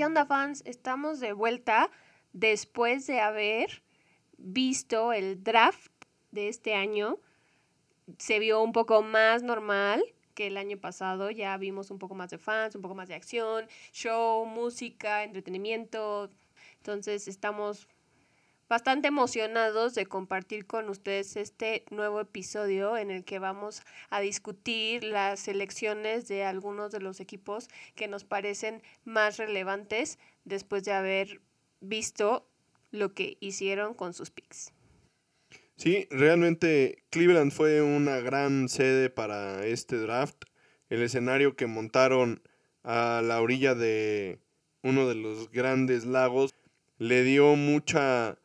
¿Qué onda fans? Estamos de vuelta después de haber visto el draft de este año. Se vio un poco más normal que el año pasado. Ya vimos un poco más de fans, un poco más de acción, show, música, entretenimiento. Entonces estamos bastante emocionados de compartir con ustedes este nuevo episodio en el que vamos a discutir las selecciones de algunos de los equipos que nos parecen más relevantes después de haber visto lo que hicieron con sus picks. Sí, realmente Cleveland fue una gran sede para este draft. El escenario que montaron a la orilla de uno de los grandes lagos le dio mucha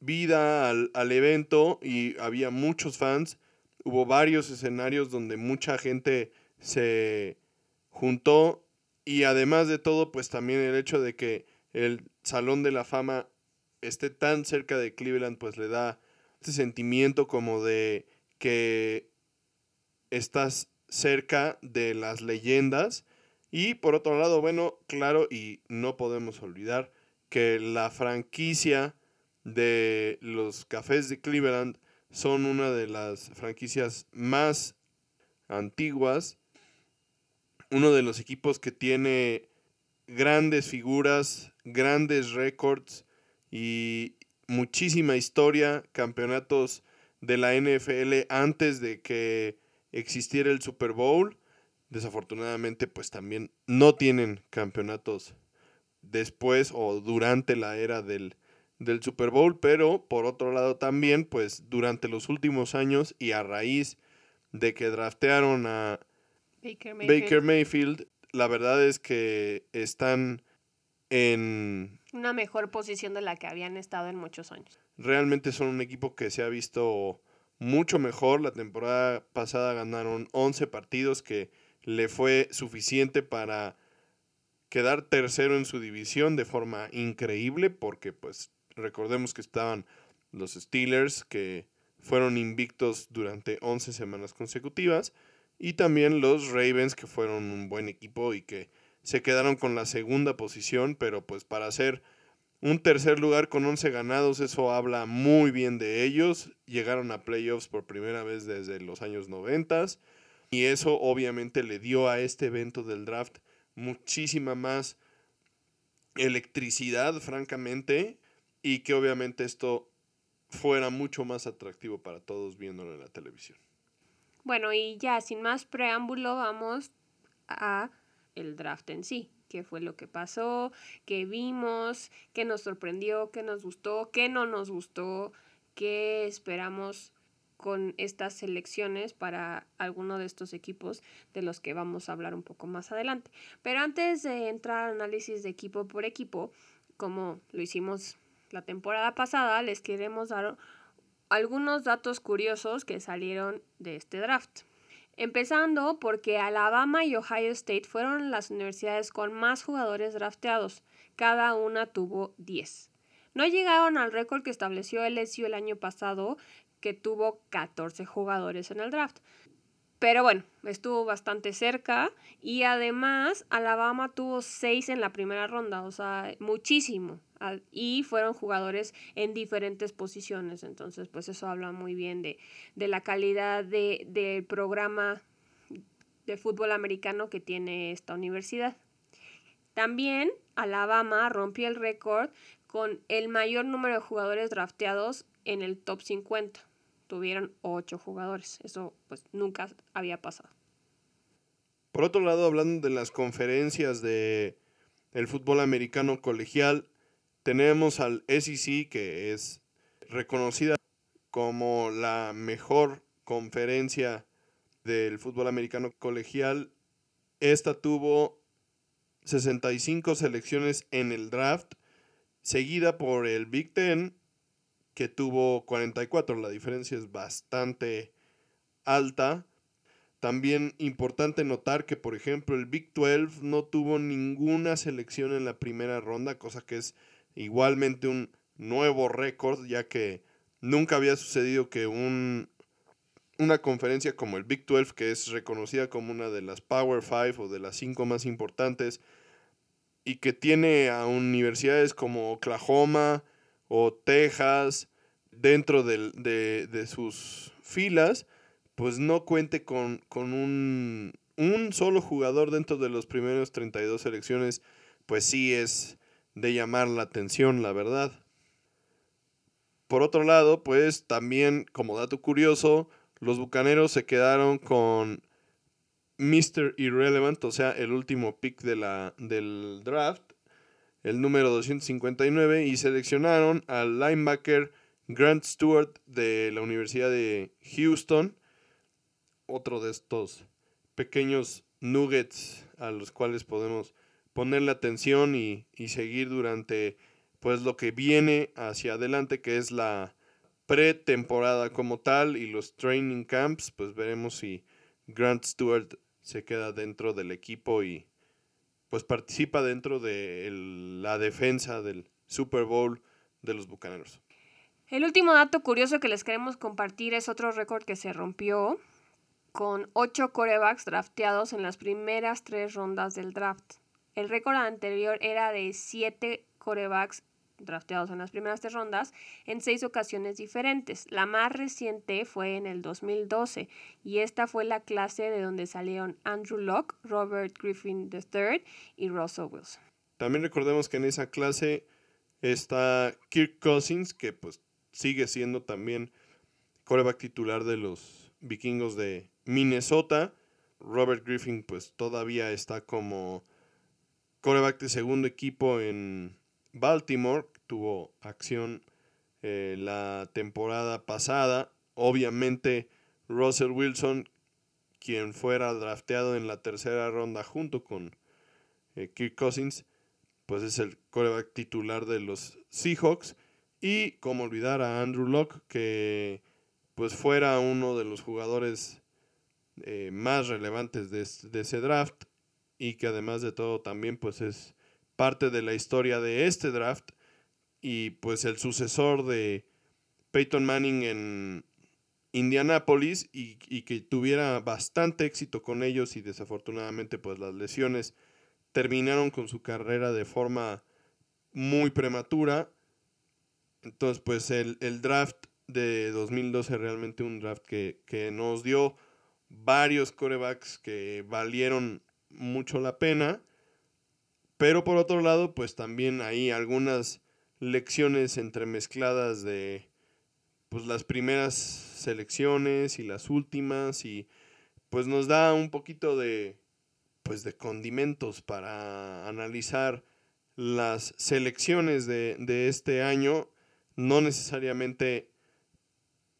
vida al, al, evento y había muchos fans. Hubo varios escenarios donde mucha gente se juntó y además de todo, pues también el hecho de que el Salón de la Fama esté tan cerca de Cleveland, pues le da este sentimiento como de que estás cerca de las leyendas. Y por otro lado, bueno, claro, y no podemos olvidar que la franquicia de los Cafés de Cleveland son una de las franquicias más antiguas, uno de los equipos que tiene grandes figuras, grandes récords y muchísima historia, campeonatos de la NFL antes de que existiera el Super Bowl. Desafortunadamente, pues también no tienen campeonatos después o durante la era del del Super Bowl, pero por otro lado también, pues durante los últimos años y a raíz de que draftearon a Baker Mayfield, la verdad es que están en una mejor posición de la que habían estado en muchos años. Realmente son un equipo que se ha visto mucho mejor. La temporada pasada ganaron 11 partidos que le fue suficiente para quedar tercero en su división de forma increíble porque pues Recordemos que estaban los Steelers, que fueron invictos durante 11 semanas consecutivas, y también los Ravens, que fueron un buen equipo y que se quedaron con la segunda posición, pero pues para hacer un tercer lugar con 11 ganados, eso habla muy bien de ellos. Llegaron a playoffs por primera vez desde los años 90 y eso obviamente le dio a este evento del draft muchísima más electricidad, francamente, y que obviamente esto fuera mucho más atractivo para todos viéndolo en la televisión. Bueno, y ya sin más preámbulo vamos a el draft en sí, qué fue lo que pasó, qué vimos, qué nos sorprendió, qué nos gustó, qué no nos gustó, qué esperamos con estas selecciones para alguno de estos equipos de los que vamos a hablar un poco más adelante. Pero antes de entrar al análisis de equipo por equipo, como lo hicimos la temporada pasada, les queremos dar algunos datos curiosos que salieron de este draft. Empezando porque Alabama y Ohio State fueron las universidades con más jugadores drafteados. Cada una tuvo 10. No llegaron al récord que estableció LSU el año pasado, que tuvo 14 jugadores en el draft. Pero bueno, estuvo bastante cerca y además Alabama tuvo 6 en la primera ronda, o sea, muchísimo y fueron jugadores en diferentes posiciones. Entonces, pues eso habla muy bien de, la calidad del de programa de fútbol americano que tiene esta universidad. También Alabama rompió el récord con el mayor número de jugadores drafteados en el top 50. Tuvieron 8 jugadores. Eso pues nunca había pasado. Por otro lado, hablando de las conferencias de el fútbol americano colegial, tenemos al SEC, que es reconocida como la mejor conferencia del fútbol americano colegial. Esta tuvo 65 selecciones en el draft, seguida por el Big Ten, que tuvo 44. La diferencia es bastante alta. También importante notar que, por ejemplo, el Big 12 no tuvo ninguna selección en la primera ronda, cosa que es igualmente un nuevo récord, ya que nunca había sucedido que un, una conferencia como el Big 12, que es reconocida como una de las Power 5 o de las cinco más importantes, y que tiene a universidades como Oklahoma o Texas dentro de, de sus filas, pues no cuente con, con un, un, solo jugador dentro de los primeros 32 selecciones, pues sí es de llamar la atención, la verdad. Por otro lado, pues también como dato curioso, los Bucaneros se quedaron con Mr. Irrelevant, o sea, el último pick de la, del draft, el número 259, y seleccionaron al linebacker Grant Stewart de la Universidad de Houston, otro de estos pequeños nuggets a los cuales podemos ponerle atención y, y seguir durante pues lo que viene hacia adelante, que es la pretemporada como tal y los training camps, pues veremos si Grant Stewart se queda dentro del equipo y pues participa dentro de la defensa del Super Bowl de los Bucaneros. El último dato curioso que les queremos compartir es otro récord que se rompió con ocho corebacks drafteados en las primeras tres rondas del draft. El récord anterior era de siete corebacks drafteados en las primeras tres rondas en seis ocasiones diferentes. La más reciente fue en el 2012 y esta fue la clase de donde salieron Andrew Locke, Robert Griffin III y Russell Wilson. También recordemos que en esa clase está Kirk Cousins, que pues sigue siendo también coreback titular de los vikingos de Minnesota. Robert Griffin pues todavía está como coreback de segundo equipo en Baltimore. Tuvo acción eh, la temporada pasada. Obviamente Russell Wilson, quien fuera drafteado en la tercera ronda junto con eh, Kirk Cousins, pues es el coreback titular de los Seahawks. Y como olvidar a Andrew Locke, que pues fuera uno de los jugadores eh, más relevantes de, ese draft y que además de todo también pues es parte de la historia de este draft y pues el sucesor de Peyton Manning en Indianapolis y, y, que tuviera bastante éxito con ellos y desafortunadamente pues las lesiones terminaron con su carrera de forma muy prematura. Entonces pues el, el draft de 2012 realmente un draft que, que nos dio varios corebacks que valieron mucho la pena. Pero por otro lado, pues también hay algunas lecciones entremezcladas de pues las primeras selecciones y las últimas y pues nos da un poquito de pues de condimentos para analizar las selecciones de, de este año no necesariamente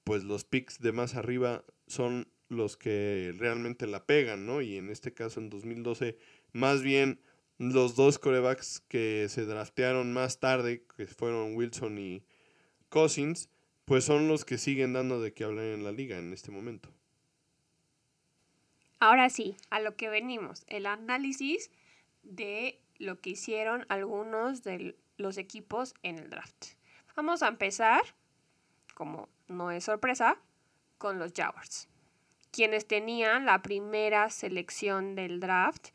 pues los picks de más arriba son los que realmente la pegan, ¿no? Y en este caso, en 2012, más bien los dos corebacks que se draftearon más tarde, que fueron Wilson y Cousins, pues son los que siguen dando de qué hablar en la liga en este momento. Ahora sí, a lo que venimos, el análisis de lo que hicieron algunos de los equipos en el draft. Vamos a empezar, como no es sorpresa, con los Jaguars quienes tenían la primera selección del draft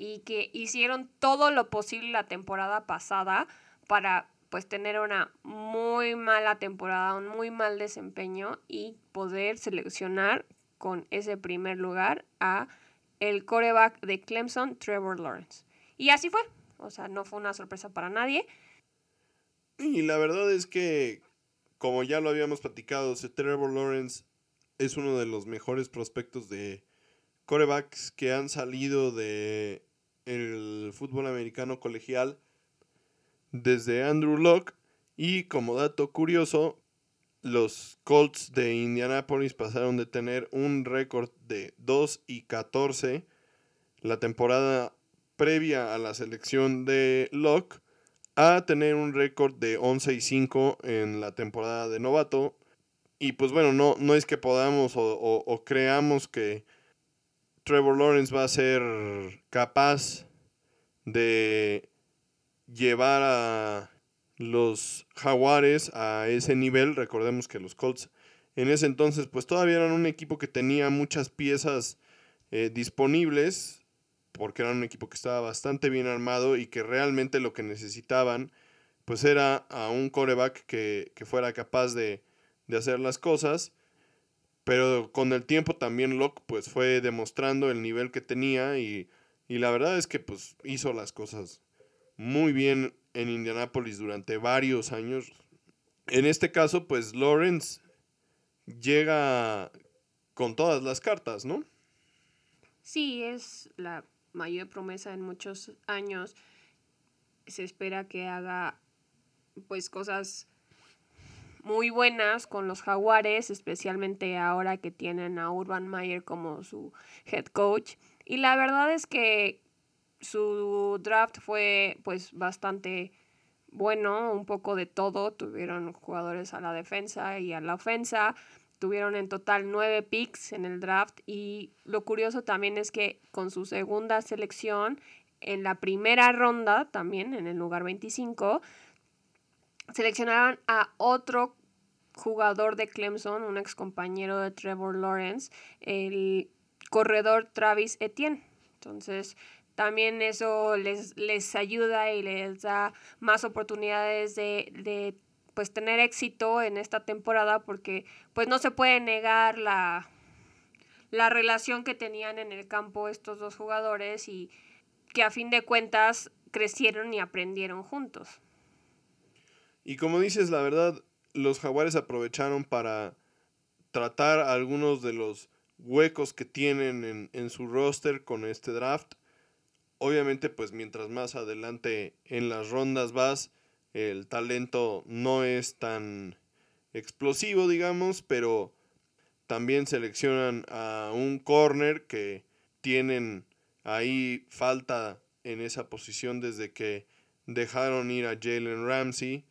y que hicieron todo lo posible la temporada pasada para pues tener una muy mala temporada, un muy mal desempeño y poder seleccionar con ese primer lugar a el coreback de Clemson, Trevor Lawrence. Y así fue, o sea, no fue una sorpresa para nadie. Y la verdad es que, como ya lo habíamos platicado, Trevor Lawrence es uno de los mejores prospectos de corebacks que han salido de el fútbol americano colegial desde Andrew Locke y como dato curioso los Colts de Indianapolis pasaron de tener un récord de 2 y 14 la temporada previa a la selección de Locke a tener un récord de 11 y 5 en la temporada de novato. Y pues bueno, no, no es que podamos o, creamos que Trevor Lawrence va a ser capaz de llevar a los Jaguares a ese nivel. Recordemos que los Colts en ese entonces pues todavía eran un equipo que tenía muchas piezas eh, disponibles porque eran un equipo que estaba bastante bien armado y que realmente lo que necesitaban pues era a un coreback que, fuera capaz de, de, hacer las cosas. Pero con el tiempo también Locke pues fue demostrando el nivel que tenía y, y la verdad es que pues hizo las cosas muy bien en Indianapolis durante varios años. En este caso pues Lawrence llega con todas las cartas, ¿no? Sí, es la mayor promesa en muchos años. Se espera que haga pues cosas muy buenas con los jaguares, especialmente ahora que tienen a Urban Meyer como su head coach. Y la verdad es que su draft fue pues bastante bueno, un poco de todo. Tuvieron jugadores a la defensa y a la ofensa. Tuvieron en total nueve picks en el draft y lo curioso también es que con su segunda selección, en la primera ronda, también en el lugar 25, seleccionaron a otro jugador de Clemson, un ex compañero de Trevor Lawrence, el corredor Travis Etienne. Entonces, también eso les, les ayuda y les da más oportunidades de, de pues tener éxito en esta temporada porque pues no se puede negar la, la relación que tenían en el campo estos dos jugadores y que a fin de cuentas crecieron y aprendieron juntos. Y como dices, la verdad, los jaguares aprovecharon para tratar algunos de los huecos que tienen en, en su roster con este draft. Obviamente, pues mientras más adelante en las rondas vas, el talento no es tan explosivo, digamos, pero también seleccionan a un corner que tienen ahí falta en esa posición desde que dejaron ir a Jalen Ramsey.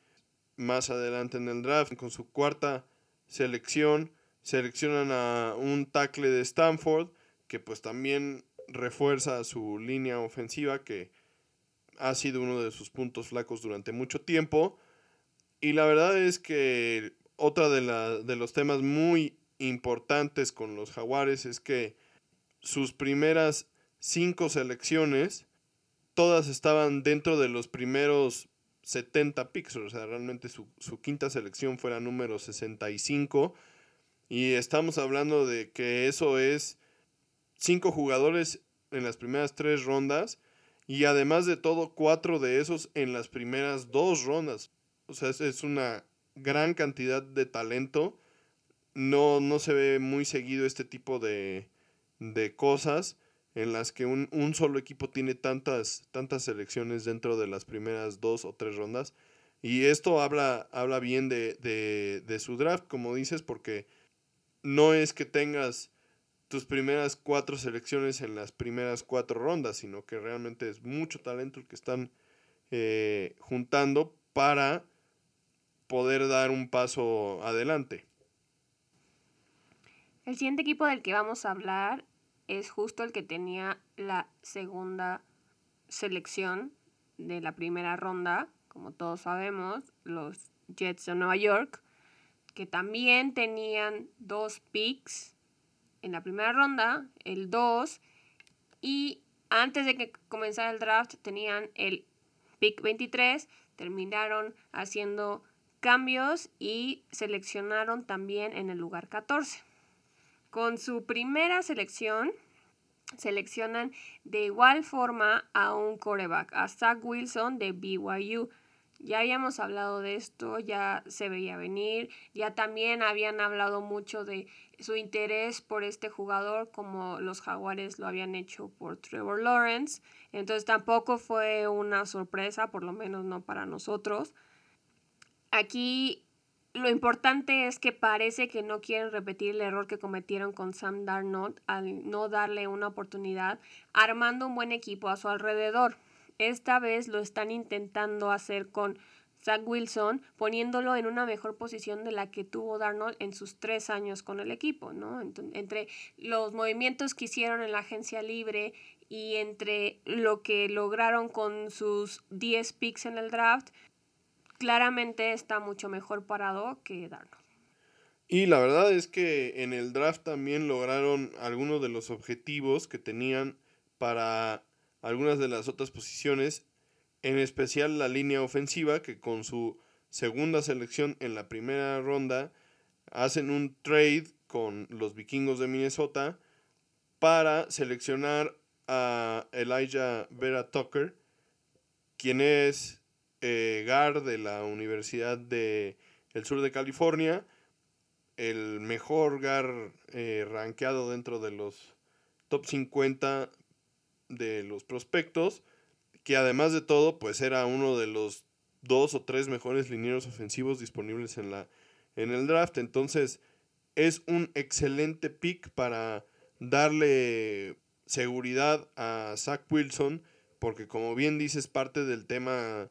Más adelante en el draft, con su cuarta selección, seleccionan a un tackle de Stanford que pues también refuerza su línea ofensiva que ha sido uno de sus puntos flacos durante mucho tiempo. Y la verdad es que otra de, de los temas muy importantes con los jaguares es que sus primeras cinco selecciones, todas estaban dentro de los primeros 70 picks, o sea, realmente su, su quinta selección fuera número 65. Y estamos hablando de que eso es cinco jugadores en las primeras tres rondas y además de todo, cuatro de esos en las primeras dos rondas. O sea, es, una gran cantidad de talento. No, no se ve muy seguido este tipo de, de cosas en las que un, solo equipo tiene tantas, tantas selecciones dentro de las primeras dos o tres rondas. Y esto habla, habla bien de, de, de su draft, como dices, porque no es que tengas tus primeras cuatro selecciones en las primeras cuatro rondas, sino que realmente es mucho talento el que están eh, juntando para poder dar un paso adelante. El siguiente equipo del que vamos a hablar es justo el que tenía la segunda selección de la primera ronda, como todos sabemos, los Jets de Nueva York, que también tenían dos picks en la primera ronda, el 2, y antes de que comenzara el draft tenían el pick 23, terminaron haciendo cambios y seleccionaron también en el lugar 14. Con su primera selección, seleccionan de igual forma a un coreback, a Zach Wilson de BYU. Ya habíamos hablado de esto, ya se veía venir, ya también habían hablado mucho de su interés por este jugador como los jaguares lo habían hecho por Trevor Lawrence. Entonces tampoco fue una sorpresa, por lo menos no para nosotros. Aquí lo importante es que parece que no quieren repetir el error que cometieron con Sam Darnold al no darle una oportunidad armando un buen equipo a su alrededor. Esta vez lo están intentando hacer con Zach Wilson, poniéndolo en una mejor posición de la que tuvo Darnold en sus tres años con el equipo, ¿no? entre los movimientos que hicieron en la agencia libre y entre lo que lograron con sus 10 picks en el draft, claramente está mucho mejor parado que Darnold. Y la verdad es que en el draft también lograron algunos de los objetivos que tenían para algunas de las otras posiciones, en especial la línea ofensiva, que con su segunda selección en la primera ronda hacen un trade con los vikingos de Minnesota para seleccionar a Elijah Vera Tucker, quien es eh, guard de la Universidad del el Sur de California el mejor GAR eh, rankeado dentro de los top 50 de los prospectos, que además de todo, pues era uno de los dos o tres mejores linieros ofensivos disponibles en, la, en el draft. Entonces, es un excelente pick para darle seguridad a Zach Wilson, porque como bien dices, parte del tema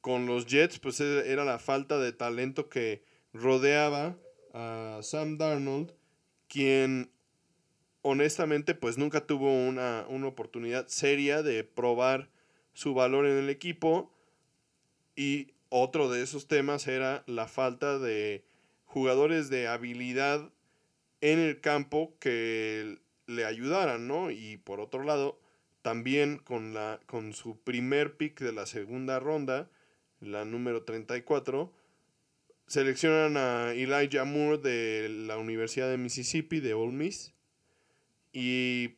con los Jets, pues e, era la falta de talento que rodeaba a Sam Darnold, quien honestamente pues nunca tuvo una, una oportunidad seria de probar su valor en el equipo y otro de esos temas era la falta de jugadores de habilidad en el campo que le ayudaran, ¿no? Y por otro lado, también con, la, con su primer pick de la segunda ronda, la número 34, seleccionan a Elijah Moore de la Universidad de Mississippi, de Ole Miss. Y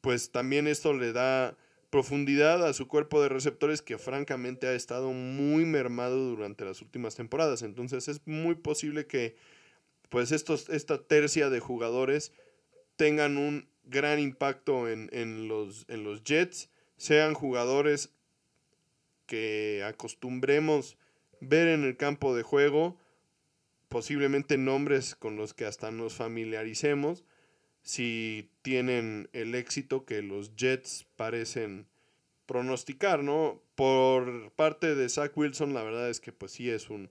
pues también esto le da profundidad a su cuerpo de receptores que francamente ha estado muy mermado durante las últimas temporadas. Entonces es muy posible que pues estos, esta tercia de jugadores tengan un gran impacto en, en, los, en los Jets, sean jugadores que acostumbremos ver en el campo de juego posiblemente nombres con los que hasta nos familiaricemos si tienen el éxito que los Jets parecen pronosticar, ¿no? Por parte de Zach Wilson, la verdad es que pues sí es un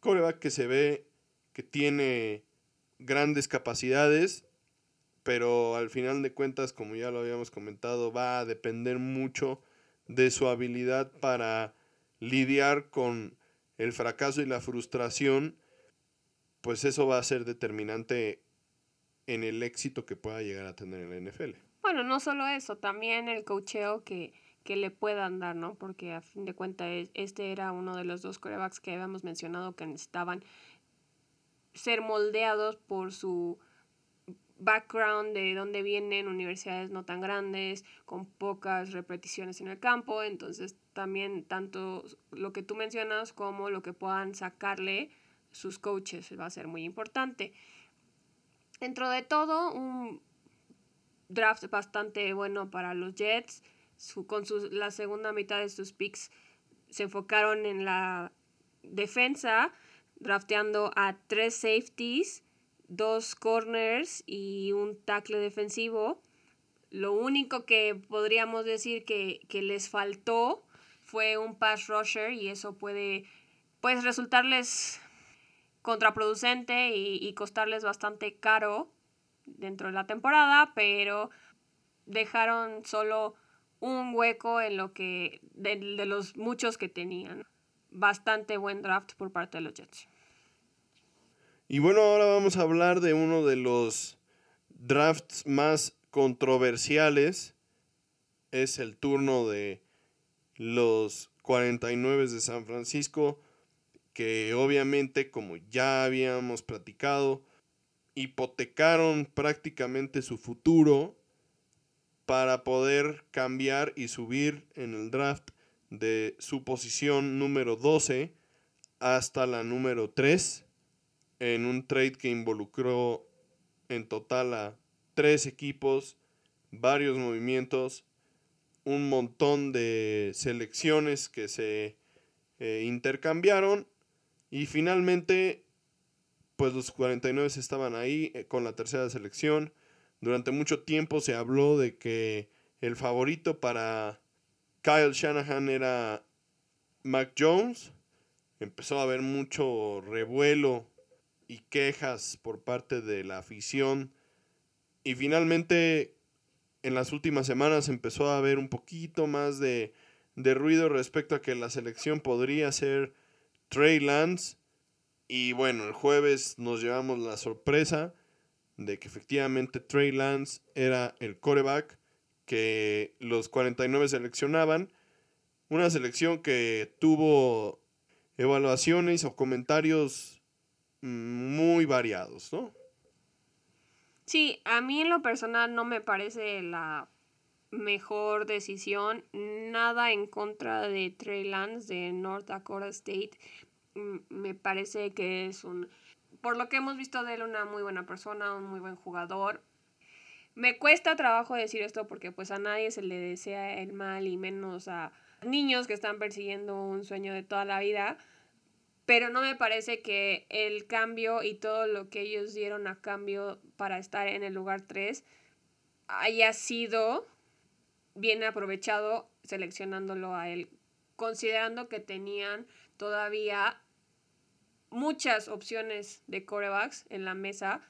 coreback que se ve que tiene grandes capacidades, pero al final de cuentas, como ya lo habíamos comentado, va a depender mucho de su habilidad para lidiar con el fracaso y la frustración pues eso va a ser determinante en el éxito que pueda llegar a tener en la NFL. Bueno, no solo eso, también el cocheo que, que le puedan dar, ¿no? Porque a fin de cuentas este era uno de los dos corebacks que habíamos mencionado que necesitaban ser moldeados por su background de dónde vienen, universidades no tan grandes, con pocas repeticiones en el campo, entonces también tanto lo que tú mencionas como lo que puedan sacarle sus coaches va a ser muy importante. Dentro de todo, un draft bastante bueno para los Jets. con la segunda mitad de sus picks se enfocaron en la defensa, drafteando a tres safeties, dos corners y un tackle defensivo. Lo único que podríamos decir que, que les faltó fue un pass rusher y eso puede pues resultarles contraproducente y, costarles bastante caro dentro de la temporada, pero dejaron solo un hueco en lo que de, de, los muchos que tenían. Bastante buen draft por parte de los Jets. Y bueno, ahora vamos a hablar de uno de los drafts más controversiales. Es el turno de los 49 de San Francisco que obviamente, como ya habíamos platicado, hipotecaron prácticamente su futuro para poder cambiar y subir en el draft de su posición número 12 hasta la número 3 en un trade que involucró en total a tres equipos, varios movimientos, un montón de selecciones que se eh, intercambiaron y finalmente, pues los 49 estaban ahí eh, con la tercera selección. Durante mucho tiempo se habló de que el favorito para Kyle Shanahan era Mac Jones. empezó a haber mucho revuelo y quejas por parte de la afición. Y finalmente, en las últimas semanas empezó a haber un poquito más de, de ruido respecto a que la selección podría ser Trey Lance. Y bueno, el jueves nos llevamos la sorpresa de que efectivamente Trey Lance era el coreback que los 49 seleccionaban. Una selección que tuvo evaluaciones o comentarios muy variados, ¿no? Sí, a mí en lo personal no me parece la mejor decisión. Nada en contra de Trey Lance de North Dakota State. Me parece que es un, por lo que hemos visto de él, una muy buena persona, un muy buen jugador. Me cuesta trabajo decir esto porque pues a nadie se le desea el mal y menos a niños que están persiguiendo un sueño de toda la vida. Pero no me parece que el cambio y todo lo que ellos dieron a cambio para estar en el lugar 3 haya sido bien aprovechado seleccionándolo a él, considerando que tenían todavía muchas opciones de corebacks en la mesa.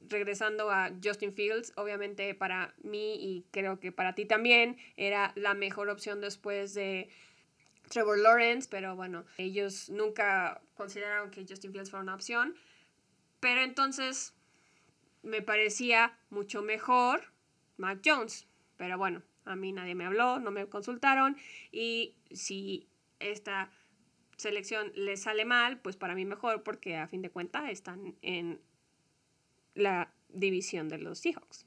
Regresando a Justin Fields, obviamente para mí y creo que para ti también era la mejor opción después de Trevor Lawrence, pero bueno, ellos nunca consideraron que Justin Fields fuera una opción. Pero entonces me parecía mucho mejor Mac Jones. Pero bueno, a mí nadie me habló, no me consultaron y si esta selección les sale mal, pues para mí mejor porque a fin de cuentas están en la división de los Seahawks.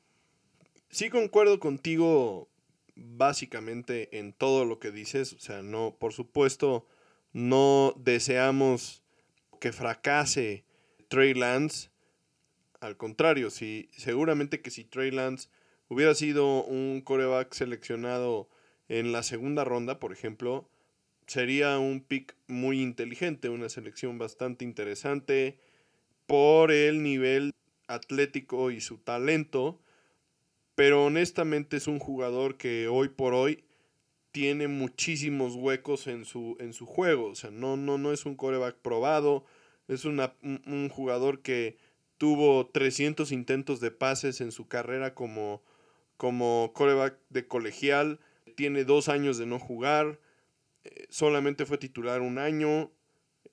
Sí concuerdo contigo básicamente en todo lo que dices, o sea, no, por supuesto, no deseamos que fracase Trey Lance. Al contrario, si seguramente que si Trey Lance hubiera sido un coreback seleccionado en la segunda ronda, por ejemplo, sería un pick muy inteligente, una selección bastante interesante por el nivel atlético y su talento, pero honestamente es un jugador que hoy por hoy tiene muchísimos huecos en su, en su juego, o sea, no, no, no es un coreback probado, es una, un, jugador que tuvo 300 intentos de pases en su carrera como, como coreback de colegial, tiene dos años de no jugar, solamente fue titular un año.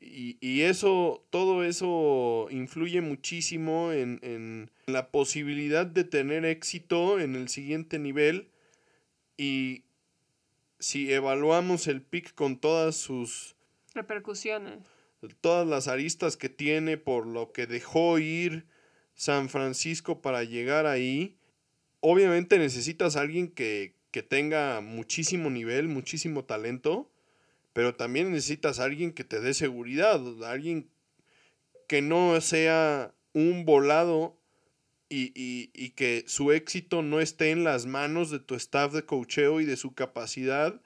Y, eso, todo eso influye muchísimo en, en, la posibilidad de tener éxito en el siguiente nivel. Y si evaluamos el pick con todas sus repercusiones, todas las aristas que tiene por lo que dejó ir San Francisco para llegar ahí, obviamente necesitas a alguien que, que tenga muchísimo nivel, muchísimo talento pero también necesitas a alguien que te dé seguridad, alguien que no sea un volado y, que su éxito no esté en las manos de tu staff de cocheo y de su capacidad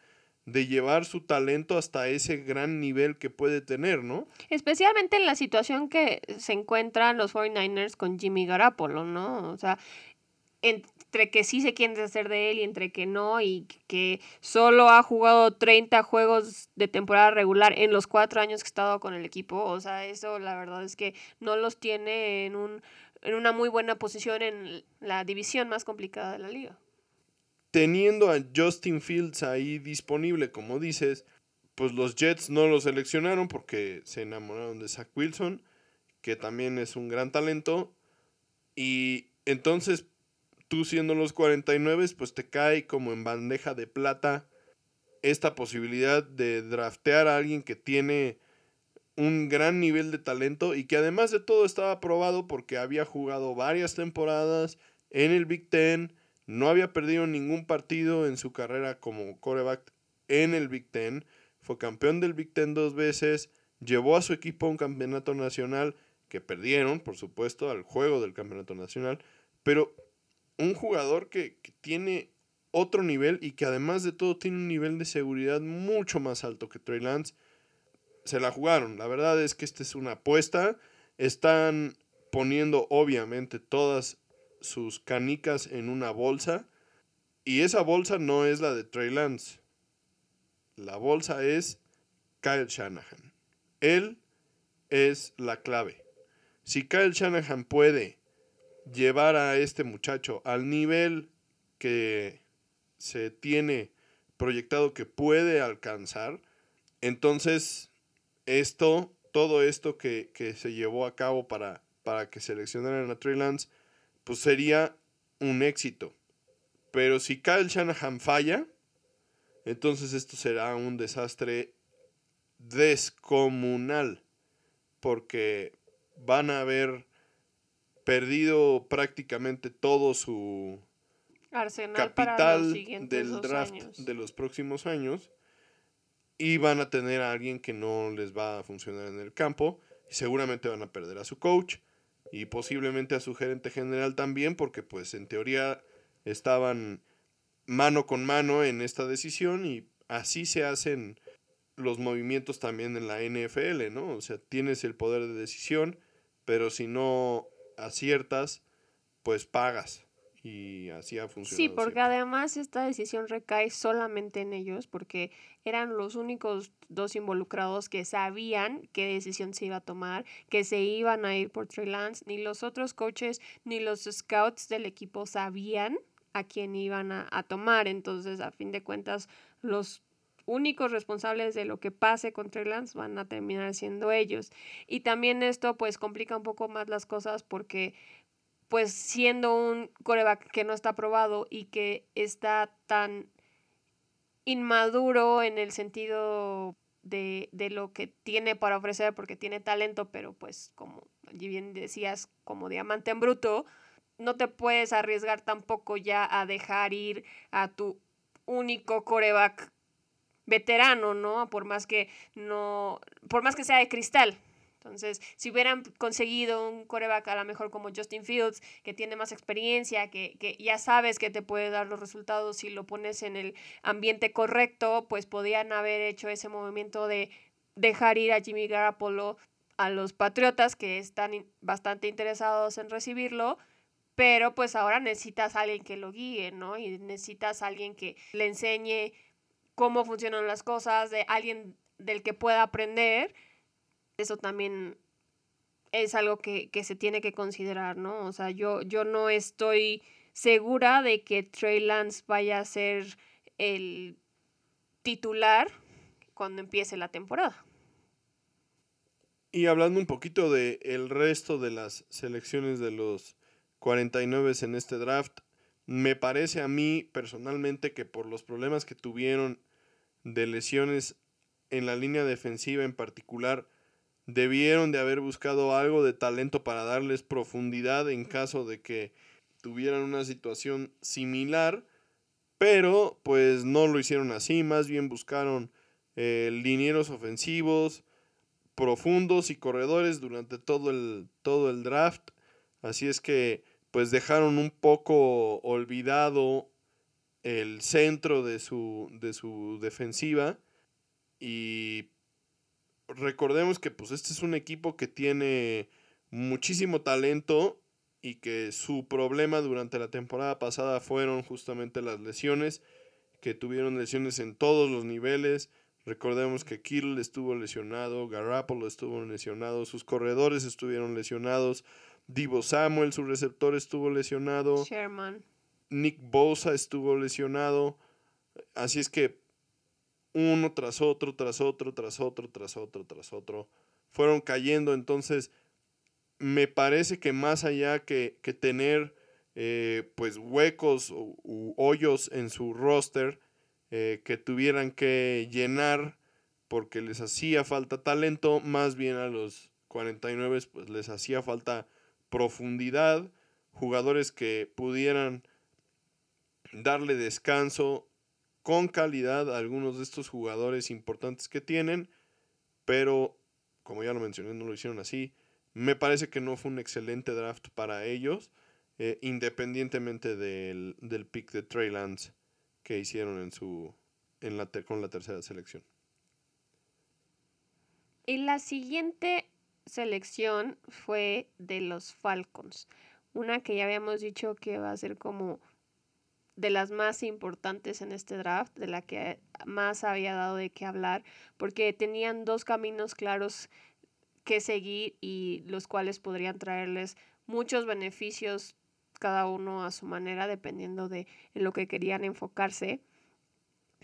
de llevar su talento hasta ese gran nivel que puede tener, ¿no? Especialmente en la situación que se encuentran los 49ers con Jimmy Garapolo, ¿no? O sea, entre que sí se quieren hacer de él y entre que no, y que solo ha jugado 30 juegos de temporada regular en los cuatro años que ha estado con el equipo. O sea, eso la verdad es que no los tiene en, un, en una muy buena posición en la división más complicada de la liga. Teniendo a Justin Fields ahí disponible, como dices, pues los Jets no lo seleccionaron porque se enamoraron de Zach Wilson, que también es un gran talento. Y entonces tú siendo los 49, pues te cae como en bandeja de plata esta posibilidad de draftear a alguien que tiene un gran nivel de talento y que además de todo estaba probado porque había jugado varias temporadas en el Big Ten, no había perdido ningún partido en su carrera como coreback en el Big Ten, fue campeón del Big Ten dos veces, llevó a su equipo a un campeonato nacional que perdieron, por supuesto, al juego del campeonato nacional, pero un jugador que, tiene otro nivel y que además de todo tiene un nivel de seguridad mucho más alto que Trey Lance. Se la jugaron. La verdad es que esta es una apuesta. Están poniendo obviamente todas sus canicas en una bolsa. Y esa bolsa no es la de Trey Lance. La bolsa es Kyle Shanahan. Él es la clave. Si Kyle Shanahan puede llevar a este muchacho al nivel que se tiene proyectado que puede alcanzar, entonces esto, todo esto que, se llevó a cabo para, para que seleccionaran a Trey Lance, pues sería un éxito. Pero si Kyle Shanahan falla, entonces esto será un desastre descomunal. Porque van a haber perdido prácticamente todo su capital del draft de los próximos años y van a tener a alguien que no les va a funcionar en el campo y seguramente van a perder a su coach y posiblemente a su gerente general también porque pues en teoría estaban mano con mano en esta decisión y así se hacen los movimientos también en la NFL, ¿no? O sea, tienes el poder de decisión, pero si no aciertas, pues pagas y así ha funcionado. Sí, porque además esta decisión recae solamente en ellos, porque eran los únicos dos involucrados que sabían qué decisión se iba a tomar, que se iban a ir por Trey Lance, ni los otros coaches ni los scouts del equipo sabían a quién iban a, a tomar. Entonces, a fin de cuentas, los únicos responsables de lo que pase con Trey Lance van a terminar siendo ellos. Y también esto pues complica un poco más las cosas porque pues siendo un coreback que no está aprobado y que está tan inmaduro en el sentido de, de, lo que tiene para ofrecer, porque tiene talento, pero pues como bien decías, como diamante en bruto, no te puedes arriesgar tampoco ya a dejar ir a tu único coreback veterano, ¿no? Por más que no, por más que sea de cristal, entonces, si hubieran conseguido un coreback a lo mejor como Justin Fields, que tiene más experiencia, que, que, ya sabes que te puede dar los resultados si lo pones en el ambiente correcto, pues podían haber hecho ese movimiento de dejar ir a Jimmy Garoppolo a los Patriotas, que están bastante interesados en recibirlo, pero pues ahora necesitas a alguien que lo guíe, ¿no? Y necesitas a alguien que le enseñe cómo funcionan las cosas, de alguien del que pueda aprender eso también es algo que, se tiene que considerar, ¿no? O sea, yo, yo no estoy segura de que Trey Lance vaya a ser el titular cuando empiece la temporada. Y hablando un poquito de el resto de las selecciones de los 49 en este draft, me parece a mí personalmente que por los problemas que tuvieron de lesiones en la línea defensiva en particular, debieron de haber buscado algo de talento para darles profundidad en caso de que tuvieran una situación similar, pero pues no lo hicieron así, más bien buscaron eh, linieros ofensivos profundos y corredores durante todo el, todo el draft, así es que pues dejaron un poco olvidado el centro de su, de su defensiva y recordemos que pues este es un equipo que tiene muchísimo talento y que su problema durante la temporada pasada fueron justamente las lesiones, que tuvieron lesiones en todos los niveles. Recordemos que Kittle estuvo lesionado, Garapolo estuvo lesionado, sus corredores estuvieron lesionados, Divo Samuel, su receptor, estuvo lesionado. Sherman. Nick Bosa estuvo lesionado. Así es que uno tras otro, tras otro, tras otro, tras otro, tras otro, fueron cayendo. Entonces, me parece que más allá que, que tener eh, pues huecos u, hoyos en su roster eh, que tuvieran que llenar porque les hacía falta talento, más bien a los 49 pues les hacía falta profundidad, jugadores que pudieran darle descanso con calidad a algunos de estos jugadores importantes que tienen, pero como ya lo mencioné, no lo hicieron así. Me parece que no fue un excelente draft para ellos, eh, independientemente del, del, pick de Trey Lance que hicieron en su, en la con la tercera selección. Y la siguiente selección fue de los Falcons, una que ya habíamos dicho que va a ser como de las más importantes en este draft, de la que más había dado de qué hablar, porque tenían dos caminos claros que seguir y los cuales podrían traerles muchos beneficios cada uno a su manera, dependiendo de en lo que querían enfocarse.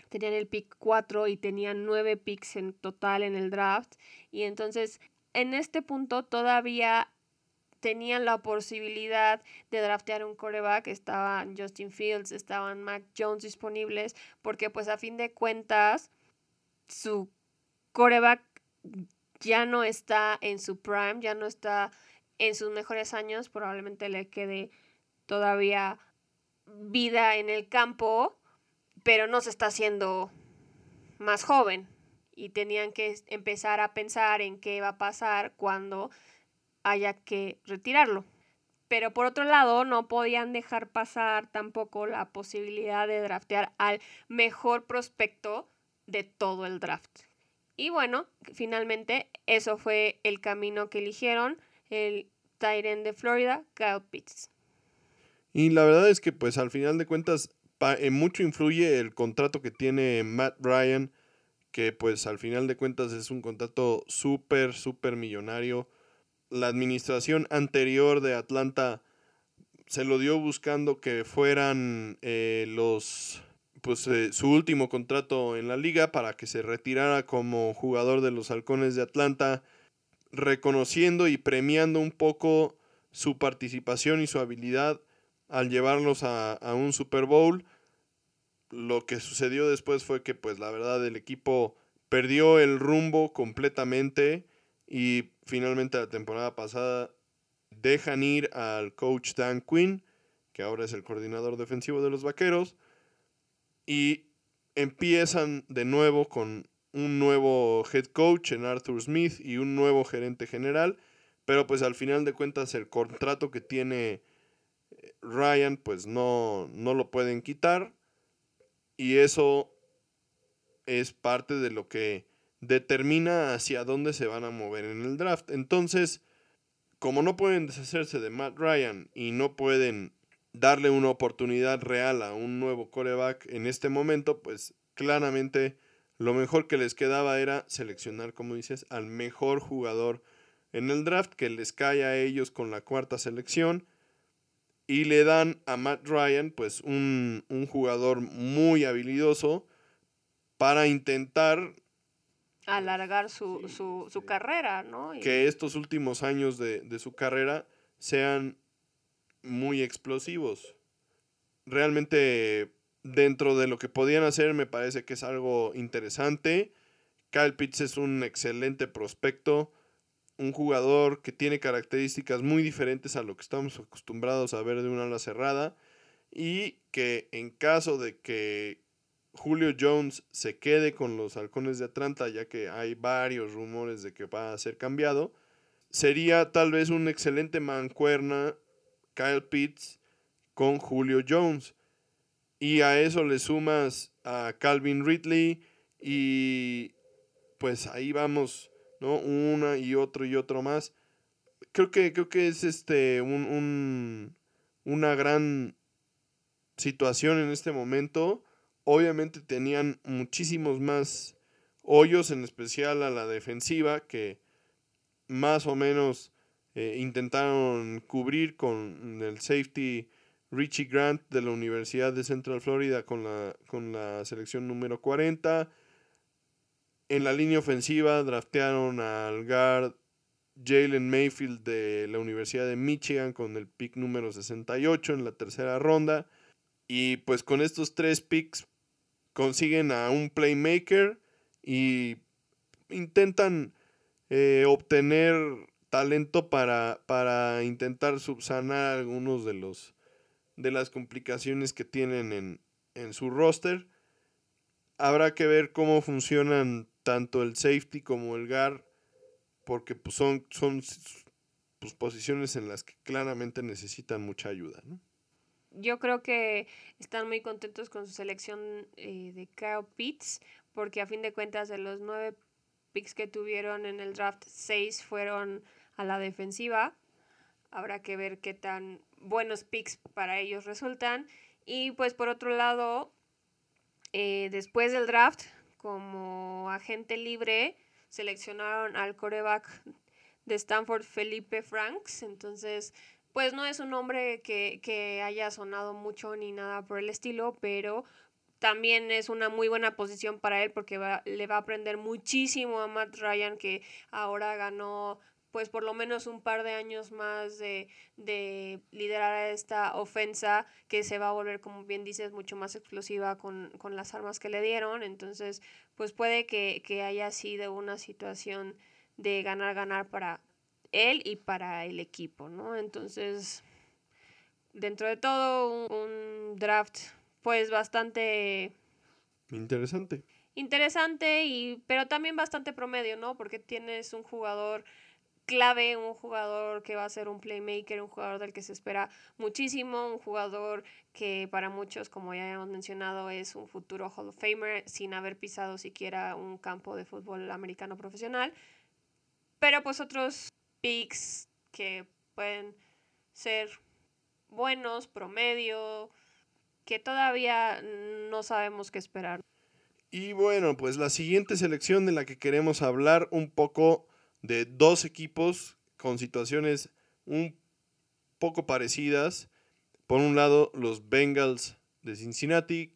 Tenían el pick 4 y tenían 9 picks en total en el draft. Y entonces, en este punto todavía tenían la posibilidad de draftear un coreback, estaban Justin Fields, estaban Mac Jones disponibles, porque pues a fin de cuentas su coreback ya no está en su prime, ya no está en sus mejores años, probablemente le quede todavía vida en el campo, pero no se está haciendo más joven. Y tenían que empezar a pensar en qué va a pasar cuando haya que retirarlo. Pero por otro lado, no podían dejar pasar tampoco la posibilidad de draftear al mejor prospecto de todo el draft. Y bueno, finalmente eso fue el camino que eligieron el Tyrant de Florida, Kyle Pitts. Y la verdad es que pues al final de cuentas en mucho influye el contrato que tiene Matt Ryan, que pues al final de cuentas es un contrato súper, súper millonario la administración anterior de Atlanta se lo dio buscando que fueran eh, los pues eh, su último contrato en la liga para que se retirara como jugador de los Halcones de Atlanta, reconociendo y premiando un poco su participación y su habilidad al llevarlos a, a un Super Bowl. Lo que sucedió después fue que pues la verdad el equipo perdió el rumbo completamente y finalmente la temporada pasada dejan ir al coach Dan Quinn, que ahora es el coordinador defensivo de los Vaqueros, y empiezan de nuevo con un nuevo head coach en Arthur Smith y un nuevo gerente general, pero pues al final de cuentas el contrato que tiene eh, Ryan pues no, no lo pueden quitar y eso es parte de lo que determina hacia dónde se van a mover en el draft. Entonces, como no pueden deshacerse de Matt Ryan y no pueden darle una oportunidad real a un nuevo coreback en este momento, pues claramente lo mejor que les quedaba era seleccionar, como dices, al mejor jugador en el draft que les cae a ellos con la cuarta selección y le dan a Matt Ryan pues un, un jugador muy habilidoso para intentar alargar su, su, carrera, ¿no? Que estos últimos años de, de, su carrera sean muy explosivos. Realmente dentro de lo que podían hacer me parece que es algo interesante. Kyle Pitts es un excelente prospecto, un jugador que tiene características muy diferentes a lo que estamos acostumbrados a ver de una ala cerrada y que en caso de que Julio Jones se quede con los halcones de Atlanta, ya que hay varios rumores de que va a ser cambiado, sería tal vez un excelente mancuerna Kyle Pitts con Julio Jones. Y a eso le sumas a Calvin Ridley y pues ahí vamos, ¿no? Una y otro y otro más. Creo que, creo que es este un, una gran situación en este momento obviamente tenían muchísimos más hoyos, en especial a la defensiva, que más o menos eh, intentaron cubrir con el safety Richie Grant de la Universidad de Central Florida con la, con la selección número 40. En la línea ofensiva draftearon al guard Jalen Mayfield de la Universidad de Michigan con el pick número 68 en la tercera ronda. Y pues con estos tres picks consiguen a un playmaker y intentan eh, obtener talento para, para, intentar subsanar algunos de los de las complicaciones que tienen en, en su roster. Habrá que ver cómo funcionan tanto el safety como el guard, porque pues, son, son pues, posiciones en las que claramente necesitan mucha ayuda. Yo creo que están muy contentos con su selección eh, de Kyle Pitts, porque a fin de cuentas de los nueve picks que tuvieron en el draft, seis fueron a la defensiva. Habrá que ver qué tan buenos picks para ellos resultan. Y pues por otro lado, eh, después del draft, como agente libre, seleccionaron al coreback de Stanford, Felipe Franks. Entonces, pues no es un nombre que, que haya sonado mucho ni nada por el estilo, pero también es una muy buena posición para él porque le va a aprender muchísimo a Matt Ryan que ahora ganó pues por lo menos un par de años más de, de liderar esta ofensa que se va a volver, como bien dices, mucho más explosiva con, con las armas que le dieron. Entonces, pues puede que, que haya sido una situación de ganar-ganar para él y para el equipo, ¿no? Entonces, dentro de todo, un, draft pues bastante... Interesante. Interesante, y, pero también bastante promedio, ¿no? Porque tienes un jugador clave, un jugador que va a ser un playmaker, un jugador del que se espera muchísimo, un jugador que para muchos, como ya hemos mencionado, es un futuro Hall of Famer sin haber pisado siquiera un campo de fútbol americano profesional. Pero pues otros picks que pueden ser buenos, promedio, que todavía no sabemos qué esperar. Y bueno, pues la siguiente selección de la que queremos hablar un poco de dos equipos con situaciones un poco parecidas. Por un lado, los Bengals de Cincinnati,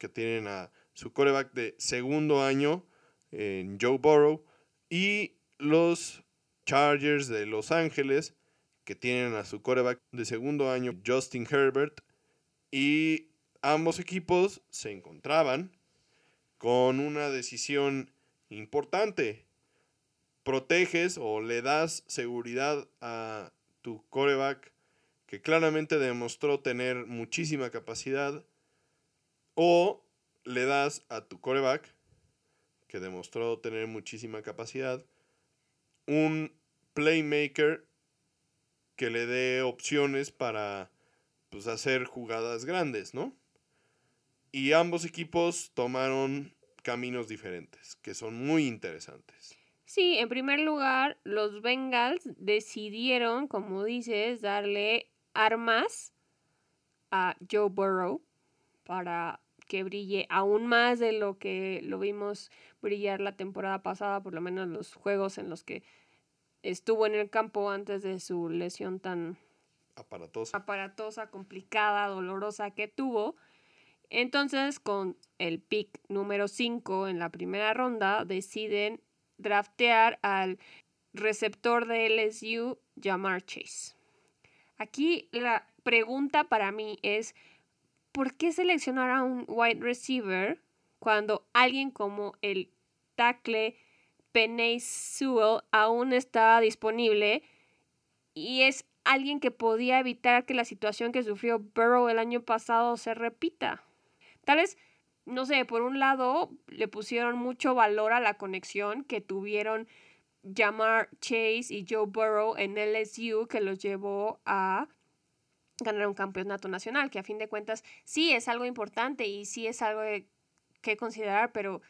que tienen a su coreback de segundo año en Joe Burrow, y los Chargers de Los Ángeles, que tienen a su coreback de segundo año Justin Herbert, y ambos equipos se encontraban con una decisión importante. Proteges o le das seguridad a tu coreback que claramente demostró tener muchísima capacidad o le das a tu coreback que demostró tener muchísima capacidad un playmaker que le dé opciones para pues, hacer jugadas grandes, ¿no? Y ambos equipos tomaron caminos diferentes, que son muy interesantes. Sí, en primer lugar, los Bengals decidieron, como dices, darle armas a Joe Burrow para que brille aún más de lo que lo vimos brillar la temporada pasada, por lo menos los juegos en los que estuvo en el campo antes de su lesión tan aparatosa, aparatosa complicada, dolorosa que tuvo. Entonces, con el pick número 5 en la primera ronda, deciden draftear al receptor de LSU, Jamar Chase. Aquí la pregunta para mí es, ¿por qué seleccionar a un wide receiver cuando alguien como el tackle Penny Sewell aún está disponible y es alguien que podía evitar que la situación que sufrió Burrow el año pasado se repita? Tal vez no sé, por un lado le pusieron mucho valor a la conexión que tuvieron Jamar Chase y Joe Burrow en LSU que los llevó a ganar un campeonato nacional, que a fin de cuentas sí es algo importante y sí es algo que considerar, pero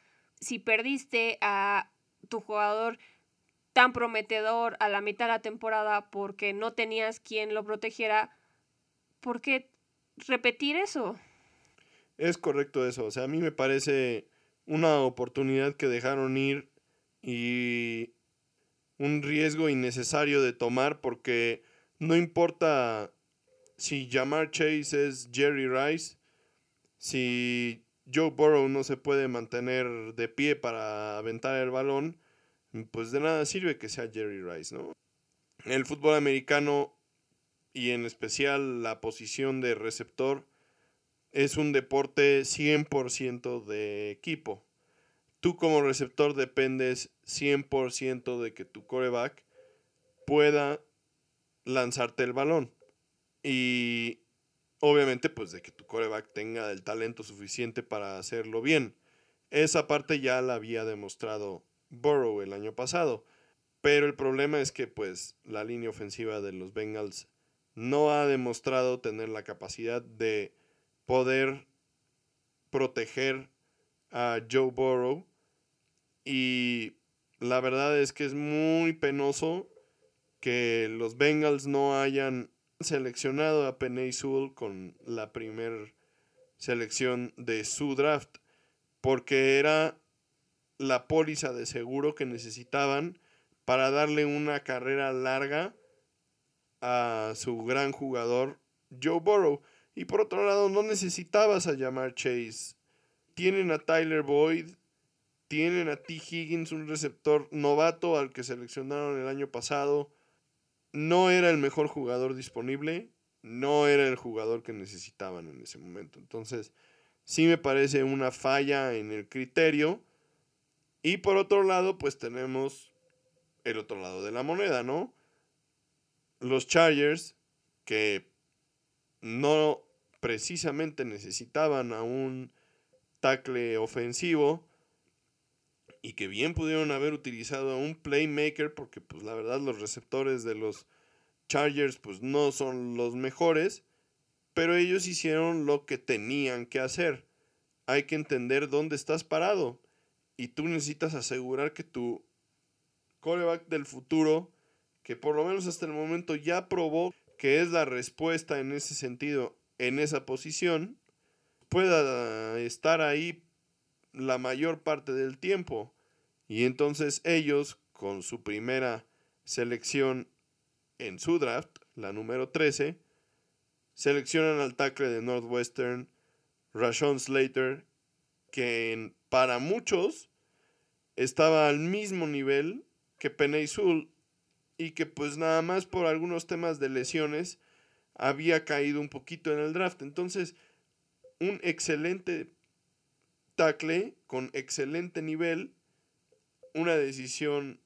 si perdiste a tu jugador tan prometedor a la mitad de la temporada porque no tenías quien lo protegiera, ¿por qué repetir eso? Es correcto eso. O sea, a mí me parece una oportunidad que dejaron ir y un riesgo innecesario de tomar porque no importa si Jamar Chase es Jerry Rice, si Joe Burrow no se puede mantener de pie para aventar el balón, pues de nada sirve que sea Jerry Rice, ¿no? El fútbol americano y en especial la posición de receptor es un deporte 100% de equipo. Tú como receptor dependes 100% de que tu coreback pueda lanzarte el balón. Y obviamente pues de que tu coreback tenga el talento suficiente para hacerlo bien. Esa parte ya la había demostrado Burrow el año pasado. Pero el problema es que pues la línea ofensiva de los Bengals no ha demostrado tener la capacidad de poder proteger a Joe Burrow. Y la verdad es que es muy penoso que los Bengals no hayan seleccionado a Penny Sewell con la primera selección de su draft, porque era la póliza de seguro que necesitaban para darle una carrera larga a su gran jugador Joe Burrow. Y por otro lado, no necesitabas a llamar Chase. Tienen a Tyler Boyd, tienen a T. Higgins, un receptor novato al que seleccionaron el año pasado. No era el mejor jugador disponible, no era el jugador que necesitaban en ese momento. Entonces, sí me parece una falla en el criterio. Y por otro lado, pues tenemos el otro lado de la moneda, ¿no? Los Chargers, que no precisamente necesitaban a un tackle ofensivo y que bien pudieron haber utilizado a un playmaker porque pues la verdad los receptores de los Chargers pues no son los mejores, pero ellos hicieron lo que tenían que hacer. Hay que entender dónde estás parado y tú necesitas asegurar que tu coreback del futuro, que por lo menos hasta el momento ya probó que es la respuesta en ese sentido, en esa posición, pueda estar ahí la mayor parte del tiempo. Y entonces ellos, con su primera selección en su draft, la número 13, seleccionan al tackle de Northwestern, Rashon Slater, que para muchos estaba al mismo nivel que Penny Sewell y que pues nada más por algunos temas de lesiones había caído un poquito en el draft. Entonces, un excelente tackle con excelente nivel, una decisión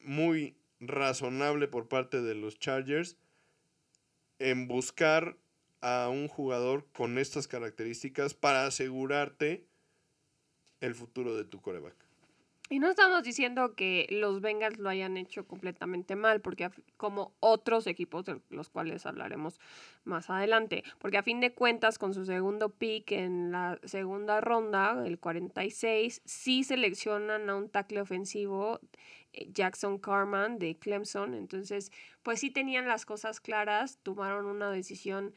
muy razonable por parte de los Chargers en buscar a un jugador con estas características para asegurarte el futuro de tu coreback. Y no estamos diciendo que los Bengals lo hayan hecho completamente mal, porque como otros equipos de los cuales hablaremos más adelante, porque a fin de cuentas con su segundo pick en la segunda ronda, el 46, sí seleccionan a un tackle ofensivo, eh, Jackson Carman de Clemson, entonces pues sí tenían las cosas claras, tomaron una decisión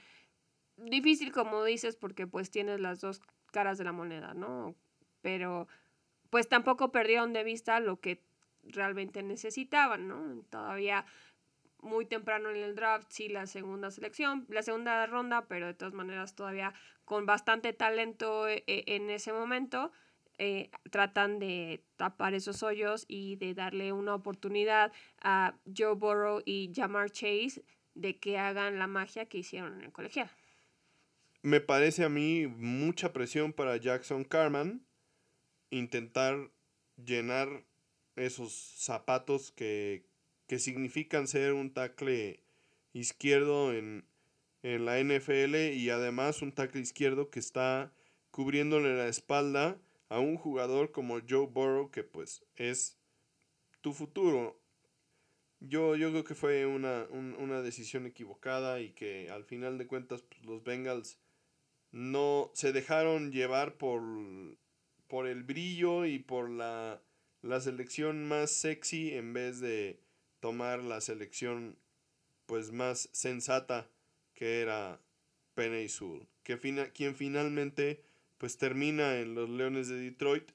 difícil como dices, porque pues tienes las dos caras de la moneda, ¿no? Pero pues tampoco perdieron de vista lo que realmente necesitaban, ¿no? Todavía muy temprano en el draft, sí, la segunda selección, la segunda ronda, pero de todas maneras todavía con bastante talento eh, eh, en ese momento, eh, tratan de tapar esos hoyos y de darle una oportunidad a Joe Burrow y Jamar Chase de que hagan la magia que hicieron en el colegial. Me parece a mí mucha presión para Jackson Carman intentar llenar esos zapatos que, que significan ser un tackle izquierdo en, en la NFL y además un tackle izquierdo que está cubriéndole la espalda a un jugador como Joe Burrow que pues es tu futuro. Yo, yo creo que fue una, una decisión equivocada y que al final de cuentas pues, los Bengals no se dejaron llevar por por el brillo y por la, la selección más sexy en vez de tomar la selección pues más sensata que era Penny Sewell, que quien finalmente pues termina en los Leones de Detroit,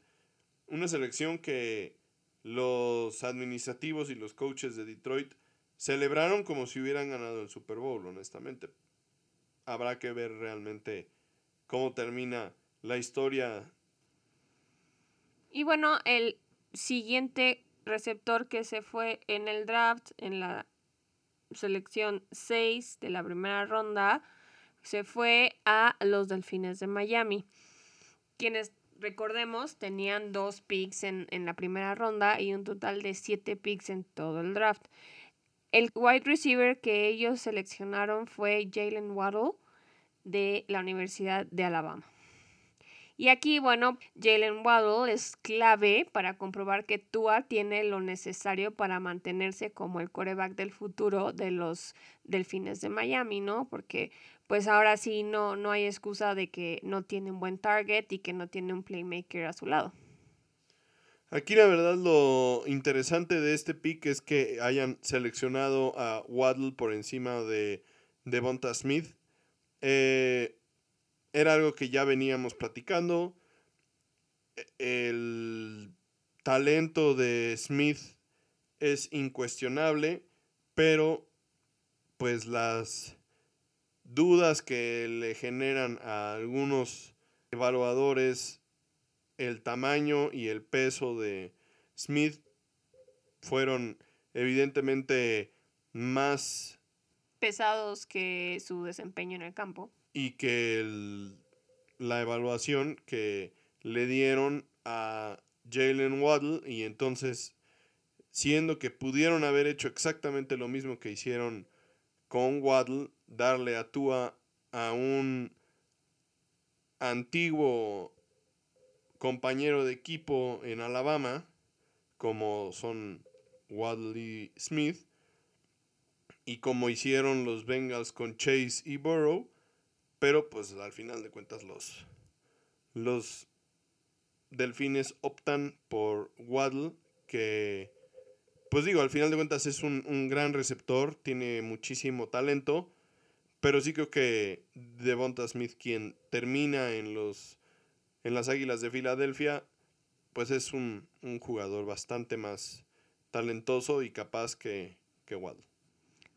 una selección que los administrativos y los coaches de Detroit celebraron como si hubieran ganado el Super Bowl, honestamente. Habrá que ver realmente cómo termina la historia y bueno, el siguiente receptor que se fue en el draft, en la selección 6 de la primera ronda, se fue a los Delfines de Miami, quienes, recordemos, tenían dos picks en, en la primera ronda y un total de siete picks en todo el draft. El wide receiver que ellos seleccionaron fue Jalen Waddle de la Universidad de Alabama. Y aquí, bueno, Jalen Waddle es clave para comprobar que Tua tiene lo necesario para mantenerse como el coreback del futuro de los Delfines de Miami, ¿no? Porque pues ahora sí no, no hay excusa de que no tiene un buen target y que no tiene un playmaker a su lado. Aquí la verdad lo interesante de este pick es que hayan seleccionado a Waddle por encima de Devonta Smith. Eh, era algo que ya veníamos platicando. E, el talento de Smith es incuestionable, pero pues las dudas que le generan a algunos evaluadores el tamaño y el peso de Smith fueron evidentemente más pesados que su desempeño en el campo. Y que la evaluación que le dieron a Jalen Waddle y entonces siendo que pudieron haber hecho exactamente lo mismo que hicieron con Waddle, darle a Tua a un antiguo compañero de equipo en Alabama, como son Waddle y Smith, y como hicieron los Bengals con Chase y Burrow, pero pues al final de cuentas los, los Delfines optan por Waddle, que pues digo, al final de cuentas es un, un gran receptor, tiene muchísimo talento, pero sí creo que Devonta Smith, quien termina en, los, en las Águilas de Filadelfia, pues es un, un jugador bastante más talentoso y capaz que, que Waddle.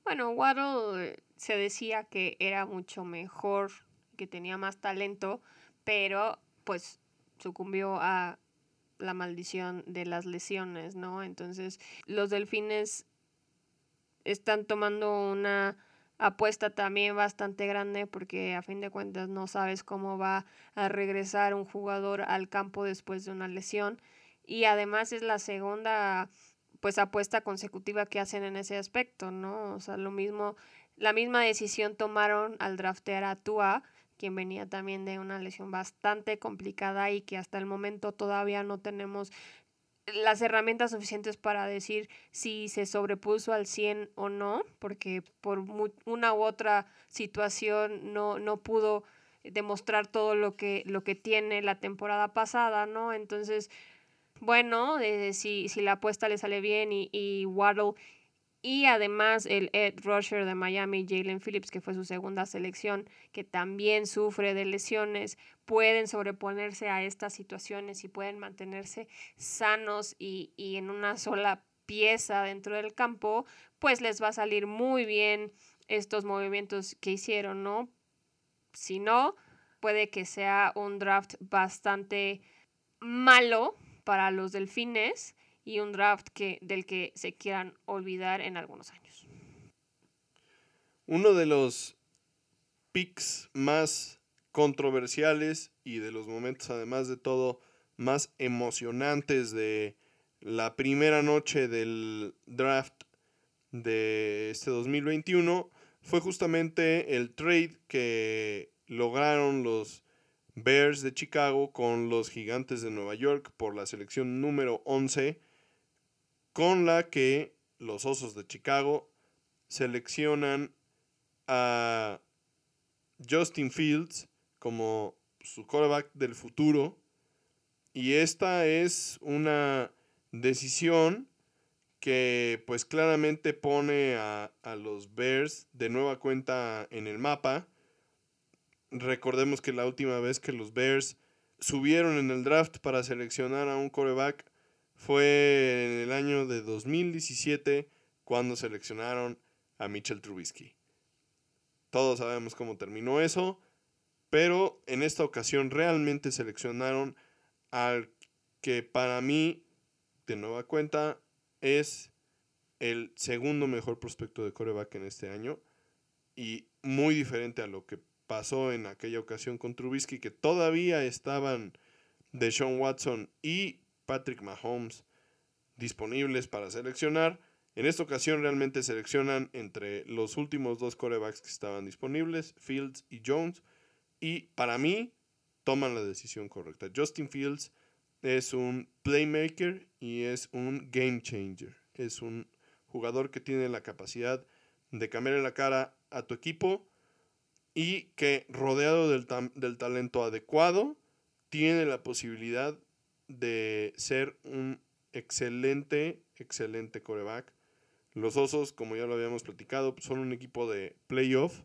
Bueno, Waddle eh, se decía que era mucho mejor, que tenía más talento, pero pues sucumbió a la maldición de las lesiones, ¿no? Entonces, los delfines están tomando una apuesta también bastante grande porque a fin de cuentas no sabes cómo va a regresar un jugador al campo después de una lesión y además es la segunda pues apuesta consecutiva que hacen en ese aspecto, ¿no? O sea, lo mismo, la misma decisión tomaron al draftear a Tua, quien venía también de una lesión bastante complicada y que hasta el momento todavía no tenemos las herramientas suficientes para decir si se sobrepuso al 100 o no, porque por una u otra situación no, no pudo demostrar todo lo que, lo que tiene la temporada pasada, ¿no? Entonces, bueno, eh, si, si, la apuesta le sale bien y, y Waddle y además el Ed Rusher de Miami, Jalen Phillips, que fue su segunda selección, que también sufre de lesiones, pueden sobreponerse a estas situaciones y pueden mantenerse sanos y, y en una sola pieza dentro del campo, pues les va a salir muy bien estos movimientos que hicieron, ¿no? Si no, puede que sea un draft bastante malo para los delfines y un draft que, del que se quieran olvidar en algunos años. Uno de los picks más controversiales y de los momentos, además de todo, más emocionantes de la primera noche del draft de este 2021 fue justamente el trade que lograron los Bears de Chicago con los Gigantes de Nueva York por la selección número 11, con la que los Osos de Chicago seleccionan a Justin Fields como su quarterback del futuro. Y esta es una decisión que pues claramente pone a, a los Bears de nueva cuenta en el mapa Recordemos que la última vez que los Bears subieron en el draft para seleccionar a un coreback fue en el año de 2017 cuando seleccionaron a Mitchell Trubisky. Todos sabemos cómo terminó eso, pero en esta ocasión realmente seleccionaron al que para mí, de nueva cuenta, es el segundo mejor prospecto de coreback en este año y muy diferente a lo que pasó en aquella ocasión con Trubisky, que todavía estaban de Sean Watson y Patrick Mahomes disponibles para seleccionar. En esta ocasión realmente seleccionan entre los últimos dos corebacks que estaban disponibles, Fields y Jones, y para mí toman la decisión correcta. Justin Fields es un playmaker y es un game changer. Es un jugador que tiene la capacidad de cambiar la cara a tu equipo y que rodeado del, del talento adecuado tiene la posibilidad de ser un excelente, excelente coreback. Los Osos, como ya lo habíamos platicado, son un equipo de playoff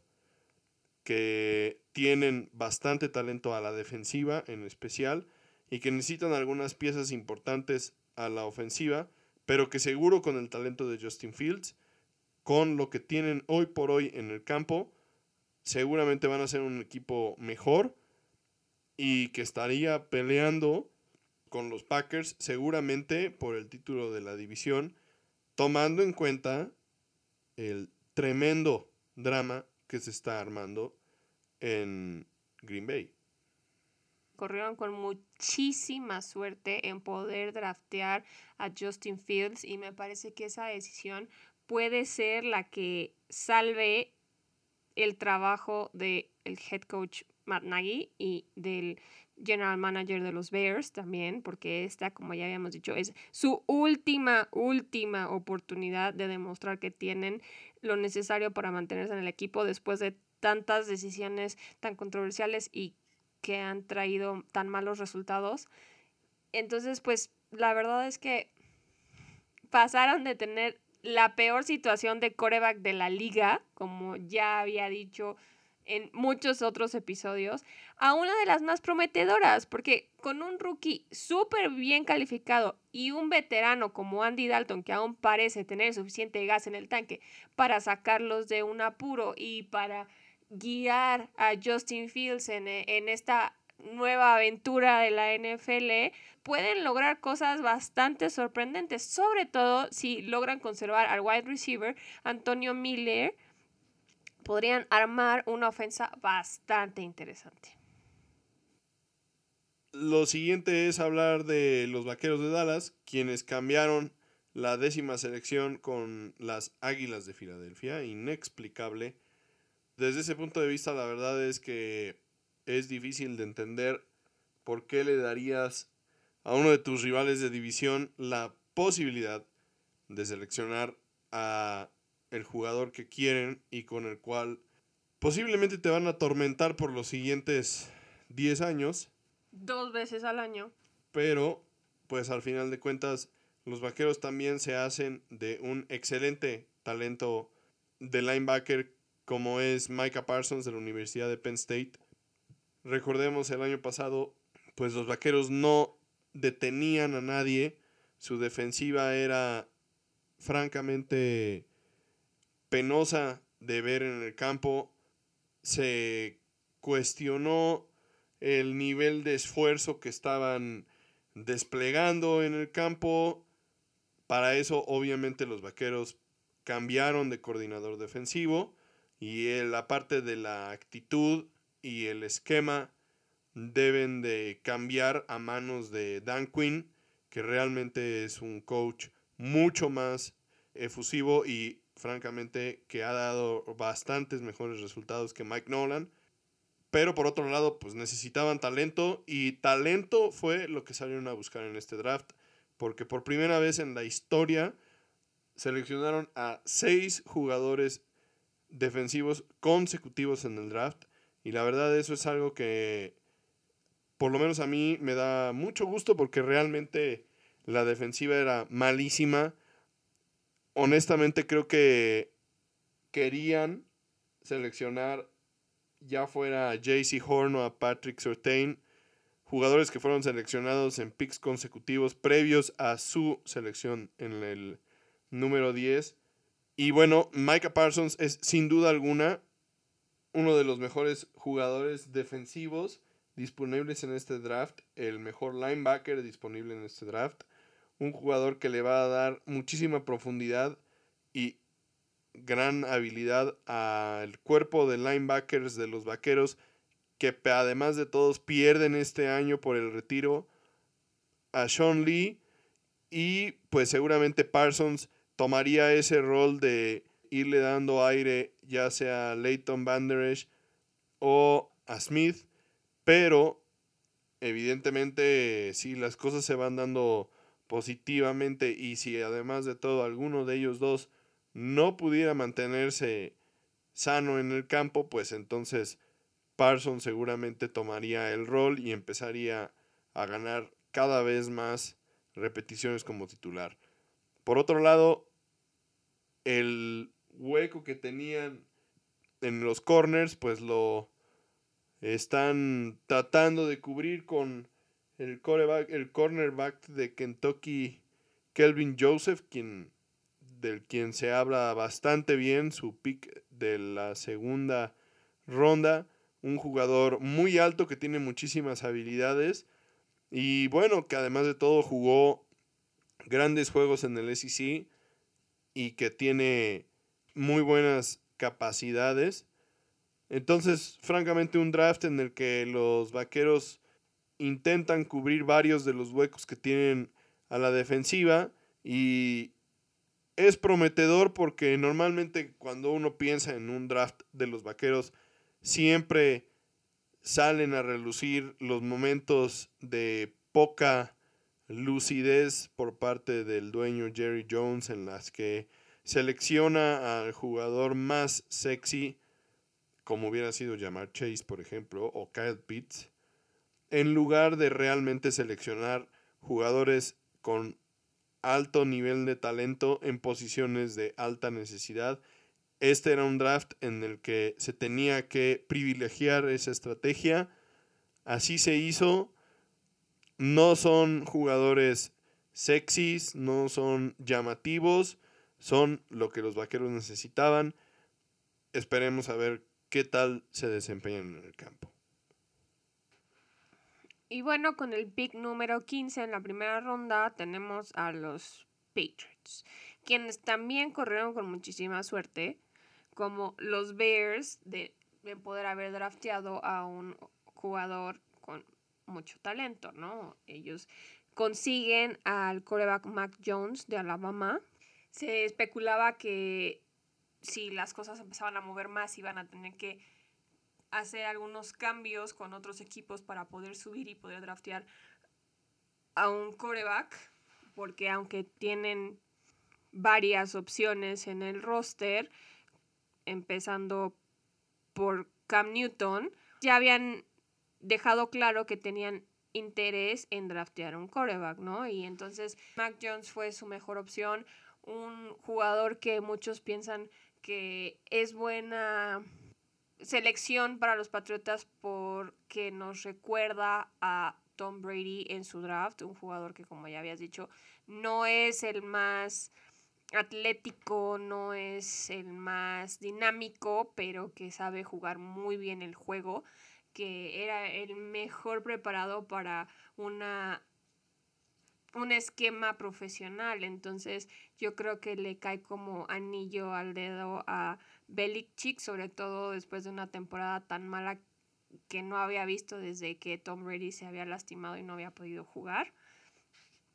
que tienen bastante talento a la defensiva en especial y que necesitan algunas piezas importantes a la ofensiva, pero que seguro con el talento de Justin Fields, con lo que tienen hoy por hoy en el campo, seguramente van a ser un equipo mejor y que estaría peleando con los Packers seguramente por el título de la división, tomando en cuenta el tremendo drama que se está armando en Green Bay. Corrieron con muchísima suerte en poder draftear a Justin Fields y me parece que esa decisión puede ser la que salve el trabajo del el head coach Matt Nagy y del general manager de los Bears también, porque esta, como ya habíamos dicho, es su última, última oportunidad de demostrar que tienen lo necesario para mantenerse en el equipo después de tantas decisiones tan controversiales y que han traído tan malos resultados. Entonces, pues la verdad es que pasaron de tener la peor situación de coreback de la liga, como ya había dicho en muchos otros episodios, a una de las más prometedoras, porque con un rookie súper bien calificado y un veterano como Andy Dalton, que aún parece tener suficiente gas en el tanque para sacarlos de un apuro y para guiar a Justin Fields en, en esta nueva aventura de la NFL, pueden lograr cosas bastante sorprendentes, sobre todo si logran conservar al wide receiver Antonio Miller, podrían armar una ofensa bastante interesante. Lo siguiente es hablar de los Vaqueros de Dallas, quienes cambiaron la décima selección con las Águilas de Filadelfia, inexplicable. Desde ese punto de vista, la verdad es que es difícil de entender por qué le darías a uno de tus rivales de división la posibilidad de seleccionar a el jugador que quieren y con el cual posiblemente te van a atormentar por los siguientes 10 años. Dos veces al año. Pero, pues al final de cuentas, los vaqueros también se hacen de un excelente talento de linebacker como es Micah Parsons de la Universidad de Penn State Recordemos el año pasado, pues los vaqueros no detenían a nadie. Su defensiva era francamente penosa de ver en el campo. Se cuestionó el nivel de esfuerzo que estaban desplegando en el campo. Para eso, obviamente, los vaqueros cambiaron de coordinador defensivo y la parte de la actitud y el esquema deben de cambiar a manos de Dan Quinn, que realmente es un coach mucho más efusivo y francamente que ha dado bastantes mejores resultados que Mike Nolan. Pero por otro lado, pues necesitaban talento y talento fue lo que salieron a buscar en este draft, porque por primera vez en la historia seleccionaron a seis jugadores defensivos consecutivos en el draft y la verdad eso es algo que por lo menos a mí me da mucho gusto porque realmente la defensiva era malísima. Honestamente creo que querían seleccionar ya fuera a JC Horn o a Patrick Surtain, jugadores que fueron seleccionados en picks consecutivos previos a su selección en el número 10. Y bueno, Micah Parsons es sin duda alguna uno de los mejores jugadores defensivos disponibles en este draft, el mejor linebacker disponible en este draft, un jugador que le va a dar muchísima profundidad y gran habilidad al cuerpo de linebackers de los vaqueros que además de todos pierden este año por el retiro a Sean Lee y pues seguramente Parsons tomaría ese rol de irle dando aire ya sea a Leighton Banderesh o a Smith, pero evidentemente si las cosas se van dando positivamente y si además de todo alguno de ellos dos no pudiera mantenerse sano en el campo, pues entonces Parsons seguramente tomaría el rol y empezaría a ganar cada vez más repeticiones como titular. Por otro lado, el hueco que tenían en los corners, pues lo están tratando de cubrir con el, el cornerback de Kentucky, Kelvin Joseph, quien, del quien se habla bastante bien, su pick de la segunda ronda. Un jugador muy alto que tiene muchísimas habilidades. Y bueno, que además de todo jugó grandes juegos en el SEC y que tiene muy buenas capacidades. Entonces, francamente, un draft en el que los vaqueros intentan cubrir varios de los huecos que tienen a la defensiva y es prometedor porque normalmente cuando uno piensa en un draft de los vaqueros, siempre salen a relucir los momentos de poca lucidez por parte del dueño Jerry Jones en las que selecciona al jugador más sexy, como hubiera sido llamar Chase, por ejemplo, o Kyle Pitts, en lugar de realmente seleccionar jugadores con alto nivel de talento en posiciones de alta necesidad. Este era un draft en el que se tenía que privilegiar esa estrategia. Así se hizo. No son jugadores sexys, no son llamativos, son lo que los vaqueros necesitaban. Esperemos a ver qué tal se desempeñan en el campo. Y bueno, con el pick número 15 en la primera ronda tenemos a los Patriots, quienes también corrieron con muchísima suerte, como los Bears, de, poder haber drafteado a un jugador con mucho talento, ¿no? Ellos consiguen al coreback Mac Jones de Alabama, se especulaba que si las cosas empezaban a mover más iban a tener que hacer algunos cambios con otros equipos para poder subir y poder draftear a un coreback, porque aunque tienen varias opciones en el roster, empezando por Cam Newton, ya habían dejado claro que tenían interés en draftear un coreback, ¿no? Y entonces Mac Jones fue su mejor opción, un jugador que muchos piensan que es buena selección para los Patriotas porque nos recuerda a Tom Brady en su draft, un jugador que como ya habías dicho no es el más atlético, no es el más dinámico, pero que sabe jugar muy bien el juego, que era el mejor preparado para una un esquema profesional. Entonces, yo creo que le cae como anillo al dedo a Belichick, sobre todo después de una temporada tan mala que no había visto desde que Tom Brady se había lastimado y no había podido jugar.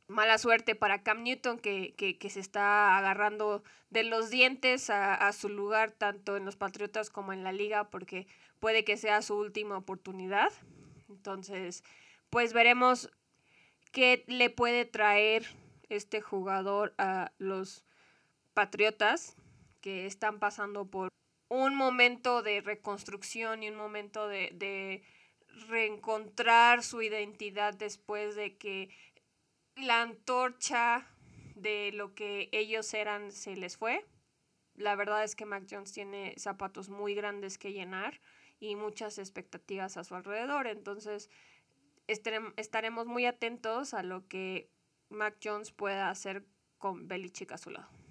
Mala suerte para Cam Newton que, se está agarrando de los dientes a, a, su lugar tanto en los Patriotas como en la liga porque puede que sea su última oportunidad. Entonces, pues veremos qué le puede traer este jugador a los Patriotas que están pasando por un momento de reconstrucción y un momento de, reencontrar su identidad después de que la antorcha de lo que ellos eran se les fue. La verdad es que Mac Jones tiene zapatos muy grandes que llenar y muchas expectativas a su alrededor. Entonces, estaremos muy atentos a lo que Mac Jones pueda hacer con Belichick a su lado.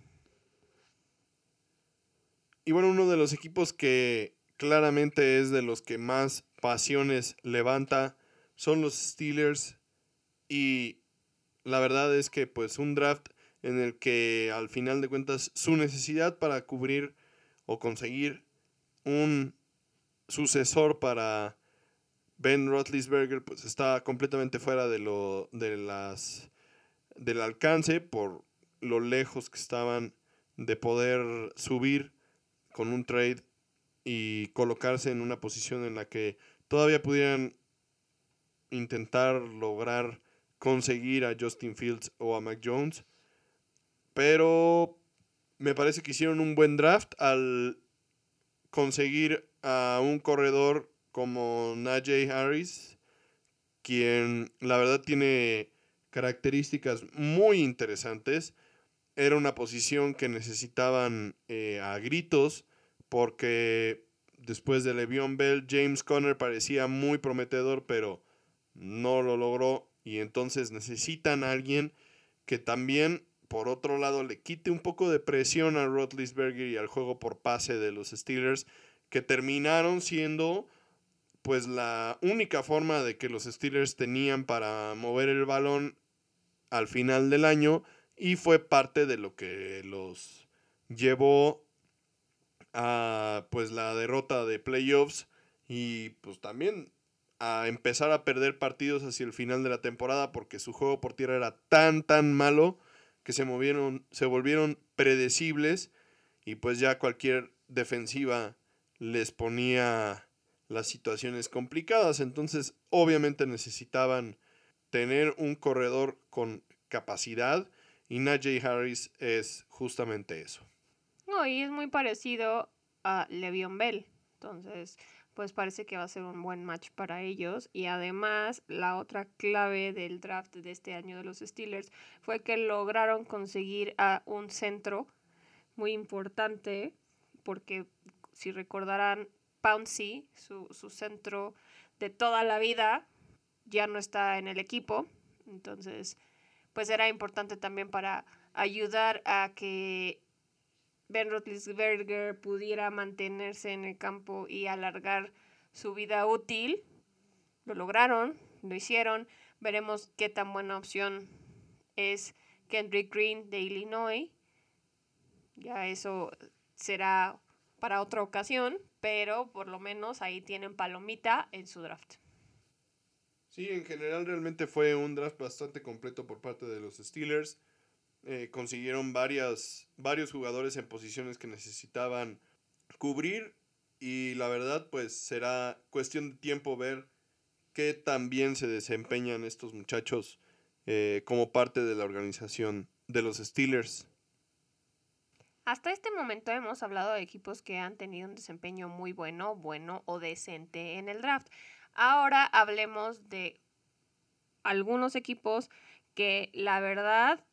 Y bueno, uno de los equipos que claramente es de los que más pasiones levanta son los Steelers y la verdad es que pues un draft en el que al final de cuentas su necesidad para cubrir o conseguir un sucesor para Ben Roethlisberger pues está completamente fuera de lo de las del alcance por lo lejos que estaban de poder subir con un trade y colocarse en una posición en la que todavía pudieran intentar lograr conseguir a Justin Fields o a Mac Jones. Pero me parece que hicieron un buen draft al conseguir a un corredor como Najee Harris, quien la verdad tiene características muy interesantes. Era una posición que necesitaban eh, a gritos porque después de Le'Veon Bell. James Conner parecía muy prometedor, pero no lo logró. Y entonces necesitan a alguien que también, por otro lado, le quite un poco de presión a Rotlisberger y al juego por pase de los Steelers, que terminaron siendo pues la única forma de que los Steelers tenían para mover el balón al final del año y fue parte de lo que los llevó a pues la derrota de playoffs y pues también a empezar a perder partidos hacia el final de la temporada porque su juego por tierra era tan tan malo que se movieron se volvieron predecibles y pues ya cualquier defensiva les ponía las situaciones complicadas, entonces obviamente necesitaban tener un corredor con capacidad y Najee Harris es justamente eso. No, y es muy parecido a Le'Veon Bell. Entonces, pues parece que va a ser un buen match para ellos. Y además, la otra clave del draft de este año de los Steelers fue que lograron conseguir a un centro muy importante, porque si recordarán, Pouncy, su, su centro de toda la vida, ya no está en el equipo. Entonces, pues era importante también para ayudar a que Ben Roethlisberger pudiera mantenerse en el campo y alargar su vida útil. Lo lograron, lo hicieron. Veremos qué tan buena opción es Kendrick Green de Illinois. Ya eso será para otra ocasión, pero por lo menos ahí tienen palomita en su draft. Sí, en general realmente fue un draft bastante completo por parte de los Steelers. Eh, consiguieron varias, varios jugadores en posiciones que necesitaban cubrir y la verdad pues será cuestión de tiempo ver qué tan bien se desempeñan estos muchachos eh, como parte de la organización de los Steelers. Hasta este momento hemos hablado de equipos que han tenido un desempeño muy bueno, bueno o decente en el draft. Ahora hablemos de algunos equipos que la verdad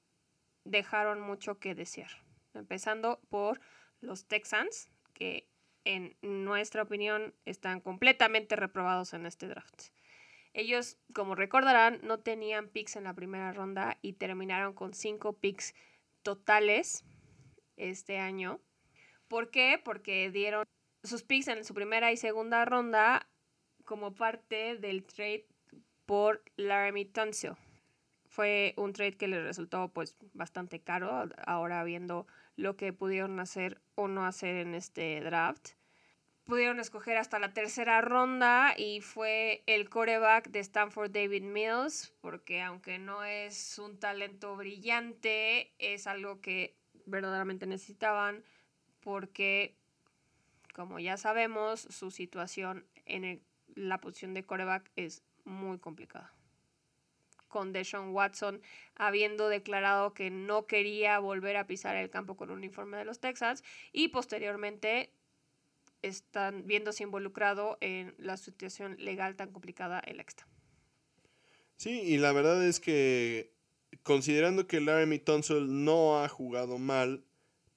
dejaron mucho que desear. Empezando por los Texans, que en nuestra opinión están completamente reprobados en este draft. Ellos, como recordarán, no tenían picks en la primera ronda y terminaron con cinco picks totales este año. ¿Por qué? Porque dieron sus picks en su primera y segunda ronda como parte del trade por Laramie Tunsil. Fue un trade que les resultó pues bastante caro, ahora viendo lo que pudieron hacer o no hacer en este draft. Pudieron escoger hasta la tercera ronda y fue el coreback de Stanford David Mills, porque aunque no es un talento brillante, es algo que verdaderamente necesitaban, porque como ya sabemos, su situación en el la posición de coreback es muy complicada. Con Deshaun Watson habiendo declarado que no quería volver a pisar el campo con un uniforme de los Texans y posteriormente están viéndose involucrado en la situación legal tan complicada en la. Sí, y la verdad es que considerando que Laramie Tunsil no ha jugado mal,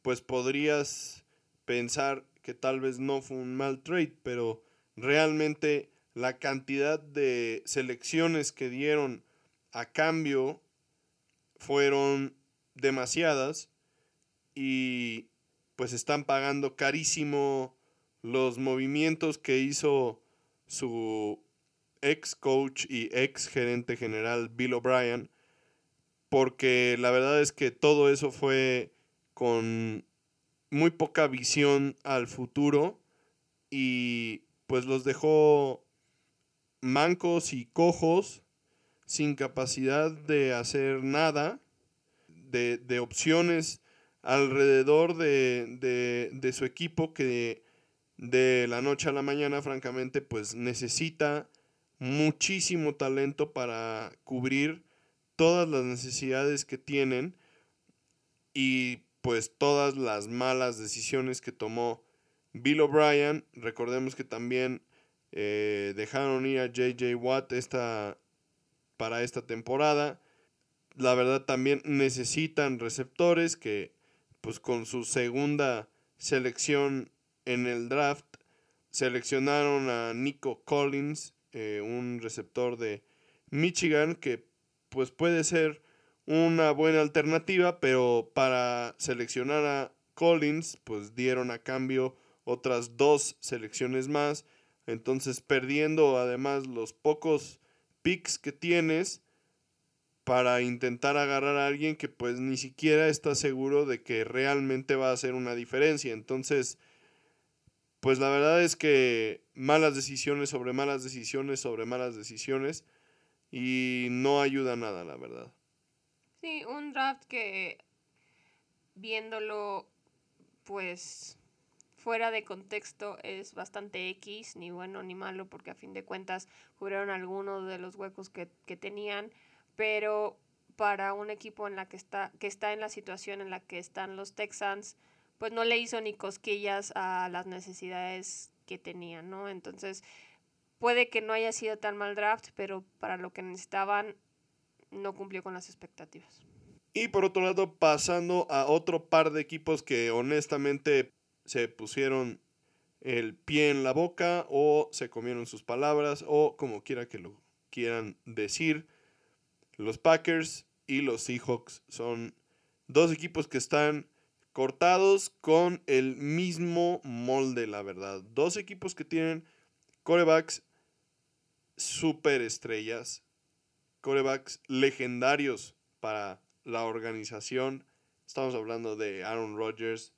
pues podrías pensar que tal vez no fue un mal trade, pero realmente la cantidad de selecciones que dieron a cambio fueron demasiadas y pues están pagando carísimo los movimientos que hizo su ex coach y ex gerente general Bill O'Brien porque la verdad es que todo eso fue con muy poca visión al futuro y pues los dejó mancos y cojos sin capacidad de hacer nada, de, opciones alrededor de, de, su equipo que de la noche a la mañana, francamente, pues necesita muchísimo talento para cubrir todas las necesidades que tienen y pues todas las malas decisiones que tomó Bill O'Brien, recordemos que también eh, dejaron ir a JJ Watt esta, para esta temporada. La verdad también necesitan receptores que pues con su segunda selección en el draft seleccionaron a Nico Collins, eh, un receptor de Michigan que pues puede ser una buena alternativa, pero para seleccionar a Collins pues dieron a cambio otras dos selecciones más, entonces perdiendo además los pocos picks que tienes para intentar agarrar a alguien que pues ni siquiera está seguro de que realmente va a hacer una diferencia. Entonces, pues la verdad es que malas decisiones sobre malas decisiones sobre malas decisiones y no ayuda nada, la verdad. Sí, un draft que viéndolo pues fuera de contexto es bastante X, ni bueno ni malo, porque a fin de cuentas cubrieron algunos de los huecos que, que tenían, pero para un equipo en la que está, que está en la situación en la que están los Texans, pues no le hizo ni cosquillas a las necesidades que tenían, ¿no? Entonces, puede que no haya sido tan mal draft, pero para lo que necesitaban, no cumplió con las expectativas. Y por otro lado, pasando a otro par de equipos que honestamente se pusieron el pie en la boca o se comieron sus palabras o como quiera que lo quieran decir. Los Packers y los Seahawks son dos equipos que están cortados con el mismo molde, la verdad. Dos equipos que tienen corebacks super estrellas, corebacks legendarios para la organización. Estamos hablando de Aaron Rodgers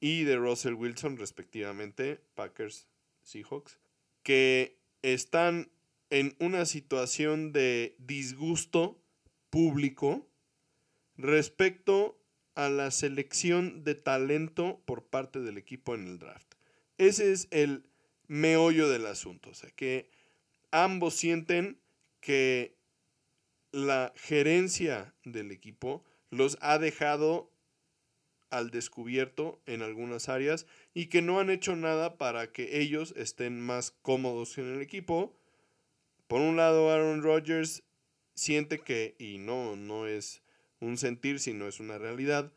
y de Russell Wilson, respectivamente, Packers, Seahawks, que están en una situación de disgusto público respecto a la selección de talento por parte del equipo en el draft. Ese es el meollo del asunto. O sea, que ambos sienten que la gerencia del equipo los ha dejado al descubierto en algunas áreas y que no han hecho nada para que ellos estén más cómodos en el equipo. Por un lado, Aaron Rodgers siente que, y no, no es un sentir, sino es una realidad,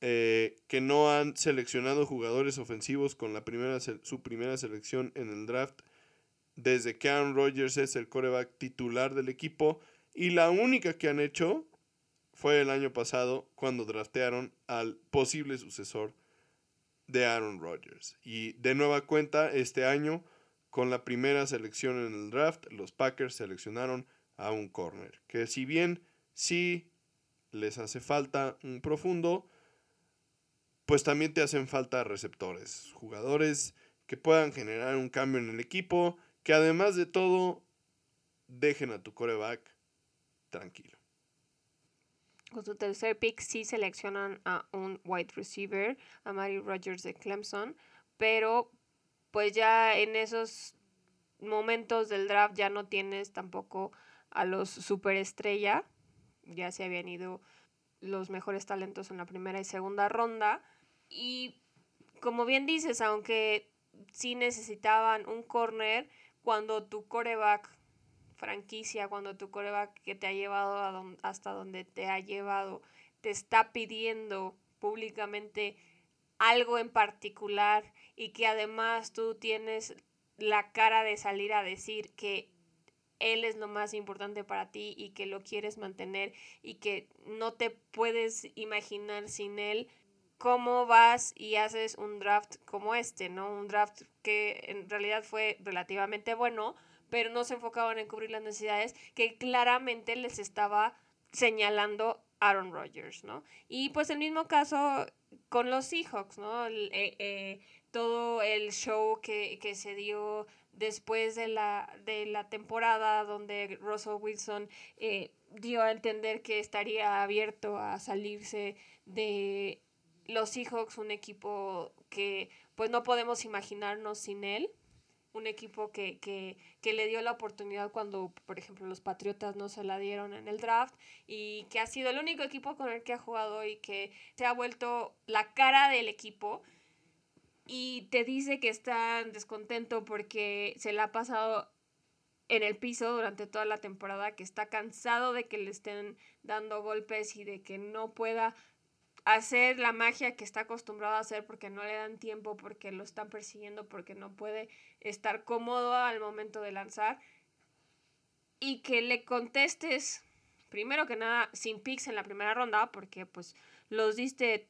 eh, que no han seleccionado jugadores ofensivos con la primera, su primera selección en el draft desde que Aaron Rodgers es el coreback titular del equipo y la única que han hecho fue el año pasado cuando draftearon al posible sucesor de Aaron Rodgers. Y de nueva cuenta, este año, con la primera selección en el draft, los Packers seleccionaron a un corner, que si bien sí les hace falta un profundo, pues también te hacen falta receptores, jugadores que puedan generar un cambio en el equipo, que además de todo dejen a tu coreback tranquilo. Con su tercer pick sí seleccionan a un wide receiver, a Mary Rogers de Clemson, pero pues ya en esos momentos del draft ya no tienes tampoco a los superestrella ya se habían ido los mejores talentos en la primera y segunda ronda. Y como bien dices, aunque sí necesitaban un corner, cuando tu coreback franquicia, cuando tu coreback que te ha llevado hasta donde te ha llevado, te está pidiendo públicamente algo en particular y que además tú tienes la cara de salir a decir que él es lo más importante para ti y que lo quieres mantener y que no te puedes imaginar sin él, ¿cómo vas y haces un draft como este, ¿no? Un draft que en realidad fue relativamente bueno, pero no se enfocaban en cubrir las necesidades que claramente les estaba señalando Aaron Rodgers, ¿no? Y pues el mismo caso con los Seahawks, ¿no? Eh, eh, todo el show que, que se dio después de la, de la temporada donde Russell Wilson eh, dio a entender que estaría abierto a salirse de los Seahawks, un equipo que pues no podemos imaginarnos sin él, un equipo que, que, que, le dio la oportunidad cuando, por ejemplo, los Patriotas no se la dieron en el draft y que ha sido el único equipo con el que ha jugado y que se ha vuelto la cara del equipo. Y te dice que está descontento porque se le ha pasado en el piso durante toda la temporada, que está cansado de que le estén dando golpes y de que no pueda hacer la magia que está acostumbrado a hacer porque no le dan tiempo, porque lo están persiguiendo, porque no puede estar cómodo al momento de lanzar. Y que le contestes, primero que nada, sin picks en la primera ronda, porque pues los diste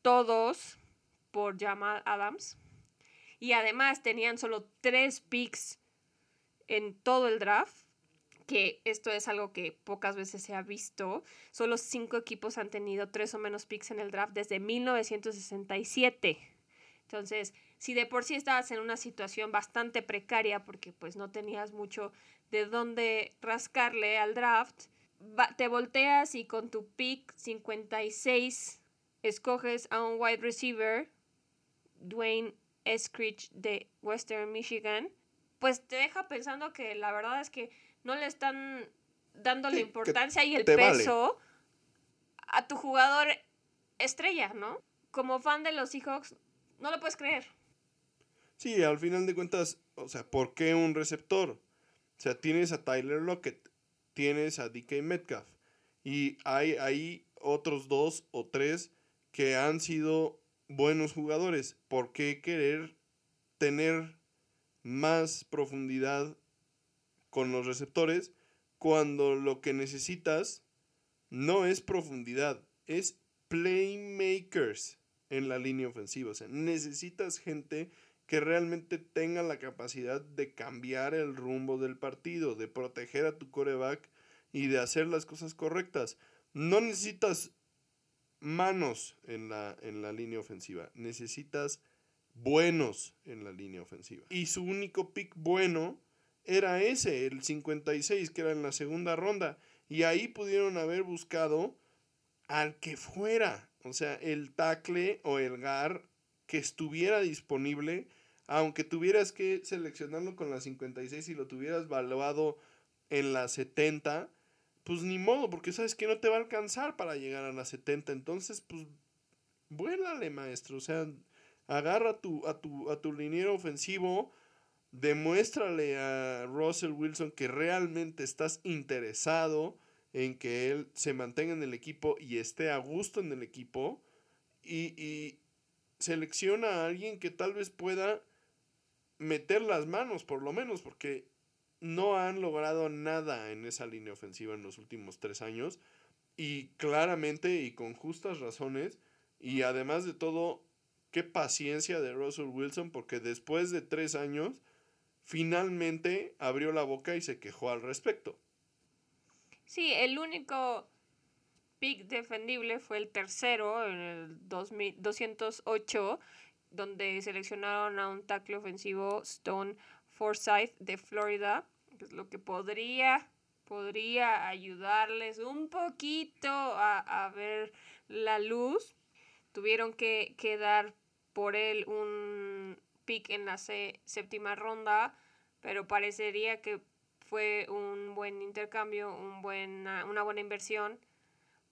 todos por Jamal Adams. Y además tenían solo tres picks en todo el draft que esto es algo que pocas veces se ha visto. Solo cinco equipos han tenido tres o menos picks en el draft desde 1967. Entonces, si de por sí estabas en una situación bastante precaria porque pues no tenías mucho de dónde rascarle al draft, te volteas y con tu pick 56 escoges a un wide receiver, Dwayne Eskridge de Western Michigan, pues te deja pensando que la verdad es que no le están dando la importancia y el peso a tu jugador estrella, ¿no? Como fan de los Seahawks, no lo puedes creer. Sí, al final de cuentas, o sea, ¿por qué un receptor? O sea, tienes a Tyler Lockett, tienes a DK Metcalf y hay ahí otros dos o tres que han sido buenos jugadores. ¿Por qué querer tener más profundidad con los receptores cuando lo que necesitas no es profundidad, es playmakers en la línea ofensiva. O sea, necesitas gente que realmente tenga la capacidad de cambiar el rumbo del partido, de proteger a tu coreback y de hacer las cosas correctas. No necesitas manos en la, en la línea ofensiva, necesitas buenos en la línea ofensiva. Y su único pick bueno era ese, el 56, que era en la segunda ronda. Y ahí pudieron haber buscado al que fuera, o sea, el tackle o el gar que estuviera disponible, aunque tuvieras que seleccionarlo con la 56 y lo tuvieras valuado en la 70, pues ni modo, porque sabes que no te va a alcanzar para llegar a la 70, entonces pues vuélale, maestro, o sea, agarra tu, a, tu, a tu liniero ofensivo, demuéstrale a Russell Wilson que realmente estás interesado en que él se mantenga en el equipo y esté a gusto en el equipo y, y selecciona a alguien que tal vez pueda meter las manos por lo menos porque no han logrado nada en esa línea ofensiva en los últimos tres años y claramente y con justas razones. Y además de todo qué paciencia de Russell Wilson porque después de tres años finalmente abrió la boca y se quejó al respecto. Sí, el único pick defendible fue el tercero en el 208, donde seleccionaron a un tackle ofensivo Stone Forsyth de Florida, que es lo que podría, podría ayudarles un poquito a, a ver la luz. Tuvieron que, que dar por él un en la séptima ronda, pero parecería que fue un buen intercambio, un buena, una buena inversión,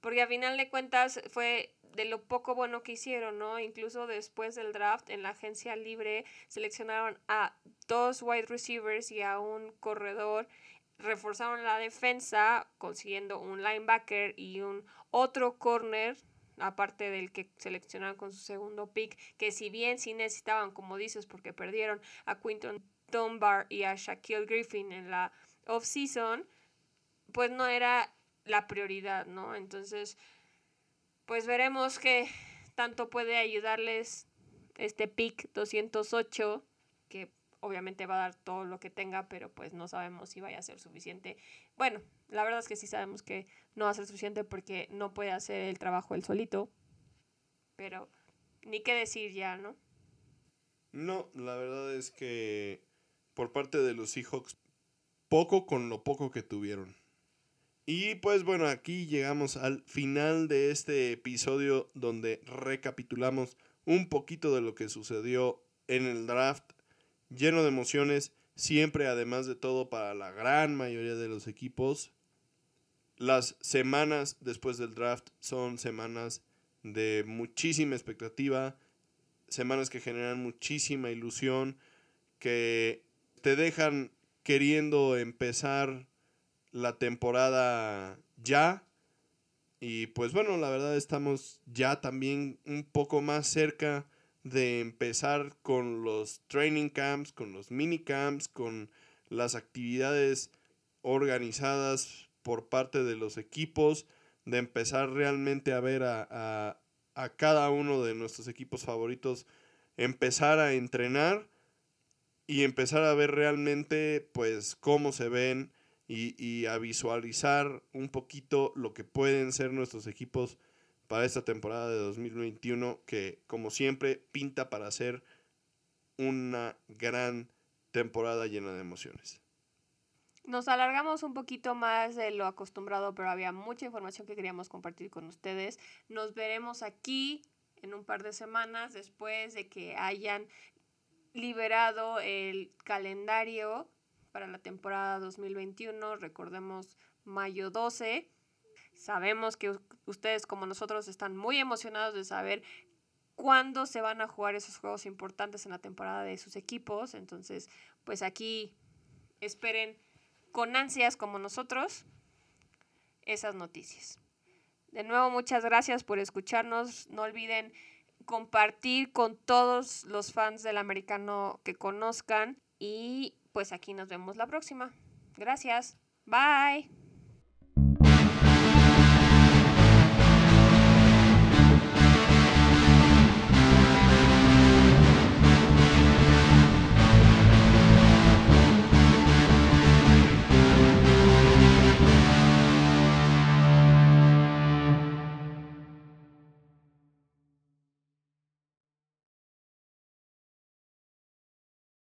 porque a final de cuentas fue de lo poco bueno que hicieron, ¿no? Incluso después del draft en la agencia libre seleccionaron a dos wide receivers y a un corredor, reforzaron la defensa consiguiendo un linebacker y un otro corner aparte del que seleccionaron con su segundo pick, que si bien sí necesitaban, como dices, porque perdieron a Quinton Dunbar y a Shaquille Griffin en la off-season, pues no era la prioridad, ¿no? Entonces, pues veremos que tanto puede ayudarles este pick 208, que obviamente va a dar todo lo que tenga, pero pues no sabemos si vaya a ser suficiente. Bueno, la verdad es que sí sabemos que no va a ser suficiente porque no puede hacer el trabajo él solito. Pero ni qué decir ya, ¿no? No, la verdad es que por parte de los Seahawks, poco con lo poco que tuvieron. Y pues bueno, aquí llegamos al final de este episodio donde recapitulamos un poquito de lo que sucedió en el draft, lleno de emociones, siempre además de todo para la gran mayoría de los equipos. Las semanas después del draft son semanas de muchísima expectativa, semanas que generan muchísima ilusión, que te dejan queriendo empezar la temporada ya. Y pues bueno, la verdad estamos ya también un poco más cerca de empezar con los training camps, con los mini camps, con las actividades organizadas por parte de los equipos, de empezar realmente a ver a, cada uno de nuestros equipos favoritos, empezar a entrenar y empezar a ver realmente pues cómo se ven y, y a visualizar un poquito lo que pueden ser nuestros equipos para esta temporada de 2021 que como siempre pinta para ser una gran temporada llena de emociones. Nos alargamos un poquito más de lo acostumbrado, pero había mucha información que queríamos compartir con ustedes. Nos veremos aquí en un par de semanas después de que hayan liberado el calendario para la temporada 2021. Recordemos mayo 12. Sabemos que ustedes como nosotros están muy emocionados de saber cuándo se van a jugar esos juegos importantes en la temporada de sus equipos. Entonces, pues aquí esperen con ansias como nosotros esas noticias. De nuevo, muchas gracias por escucharnos. No olviden compartir con todos los fans del americano que conozcan y pues aquí nos vemos la próxima. Gracias. Bye.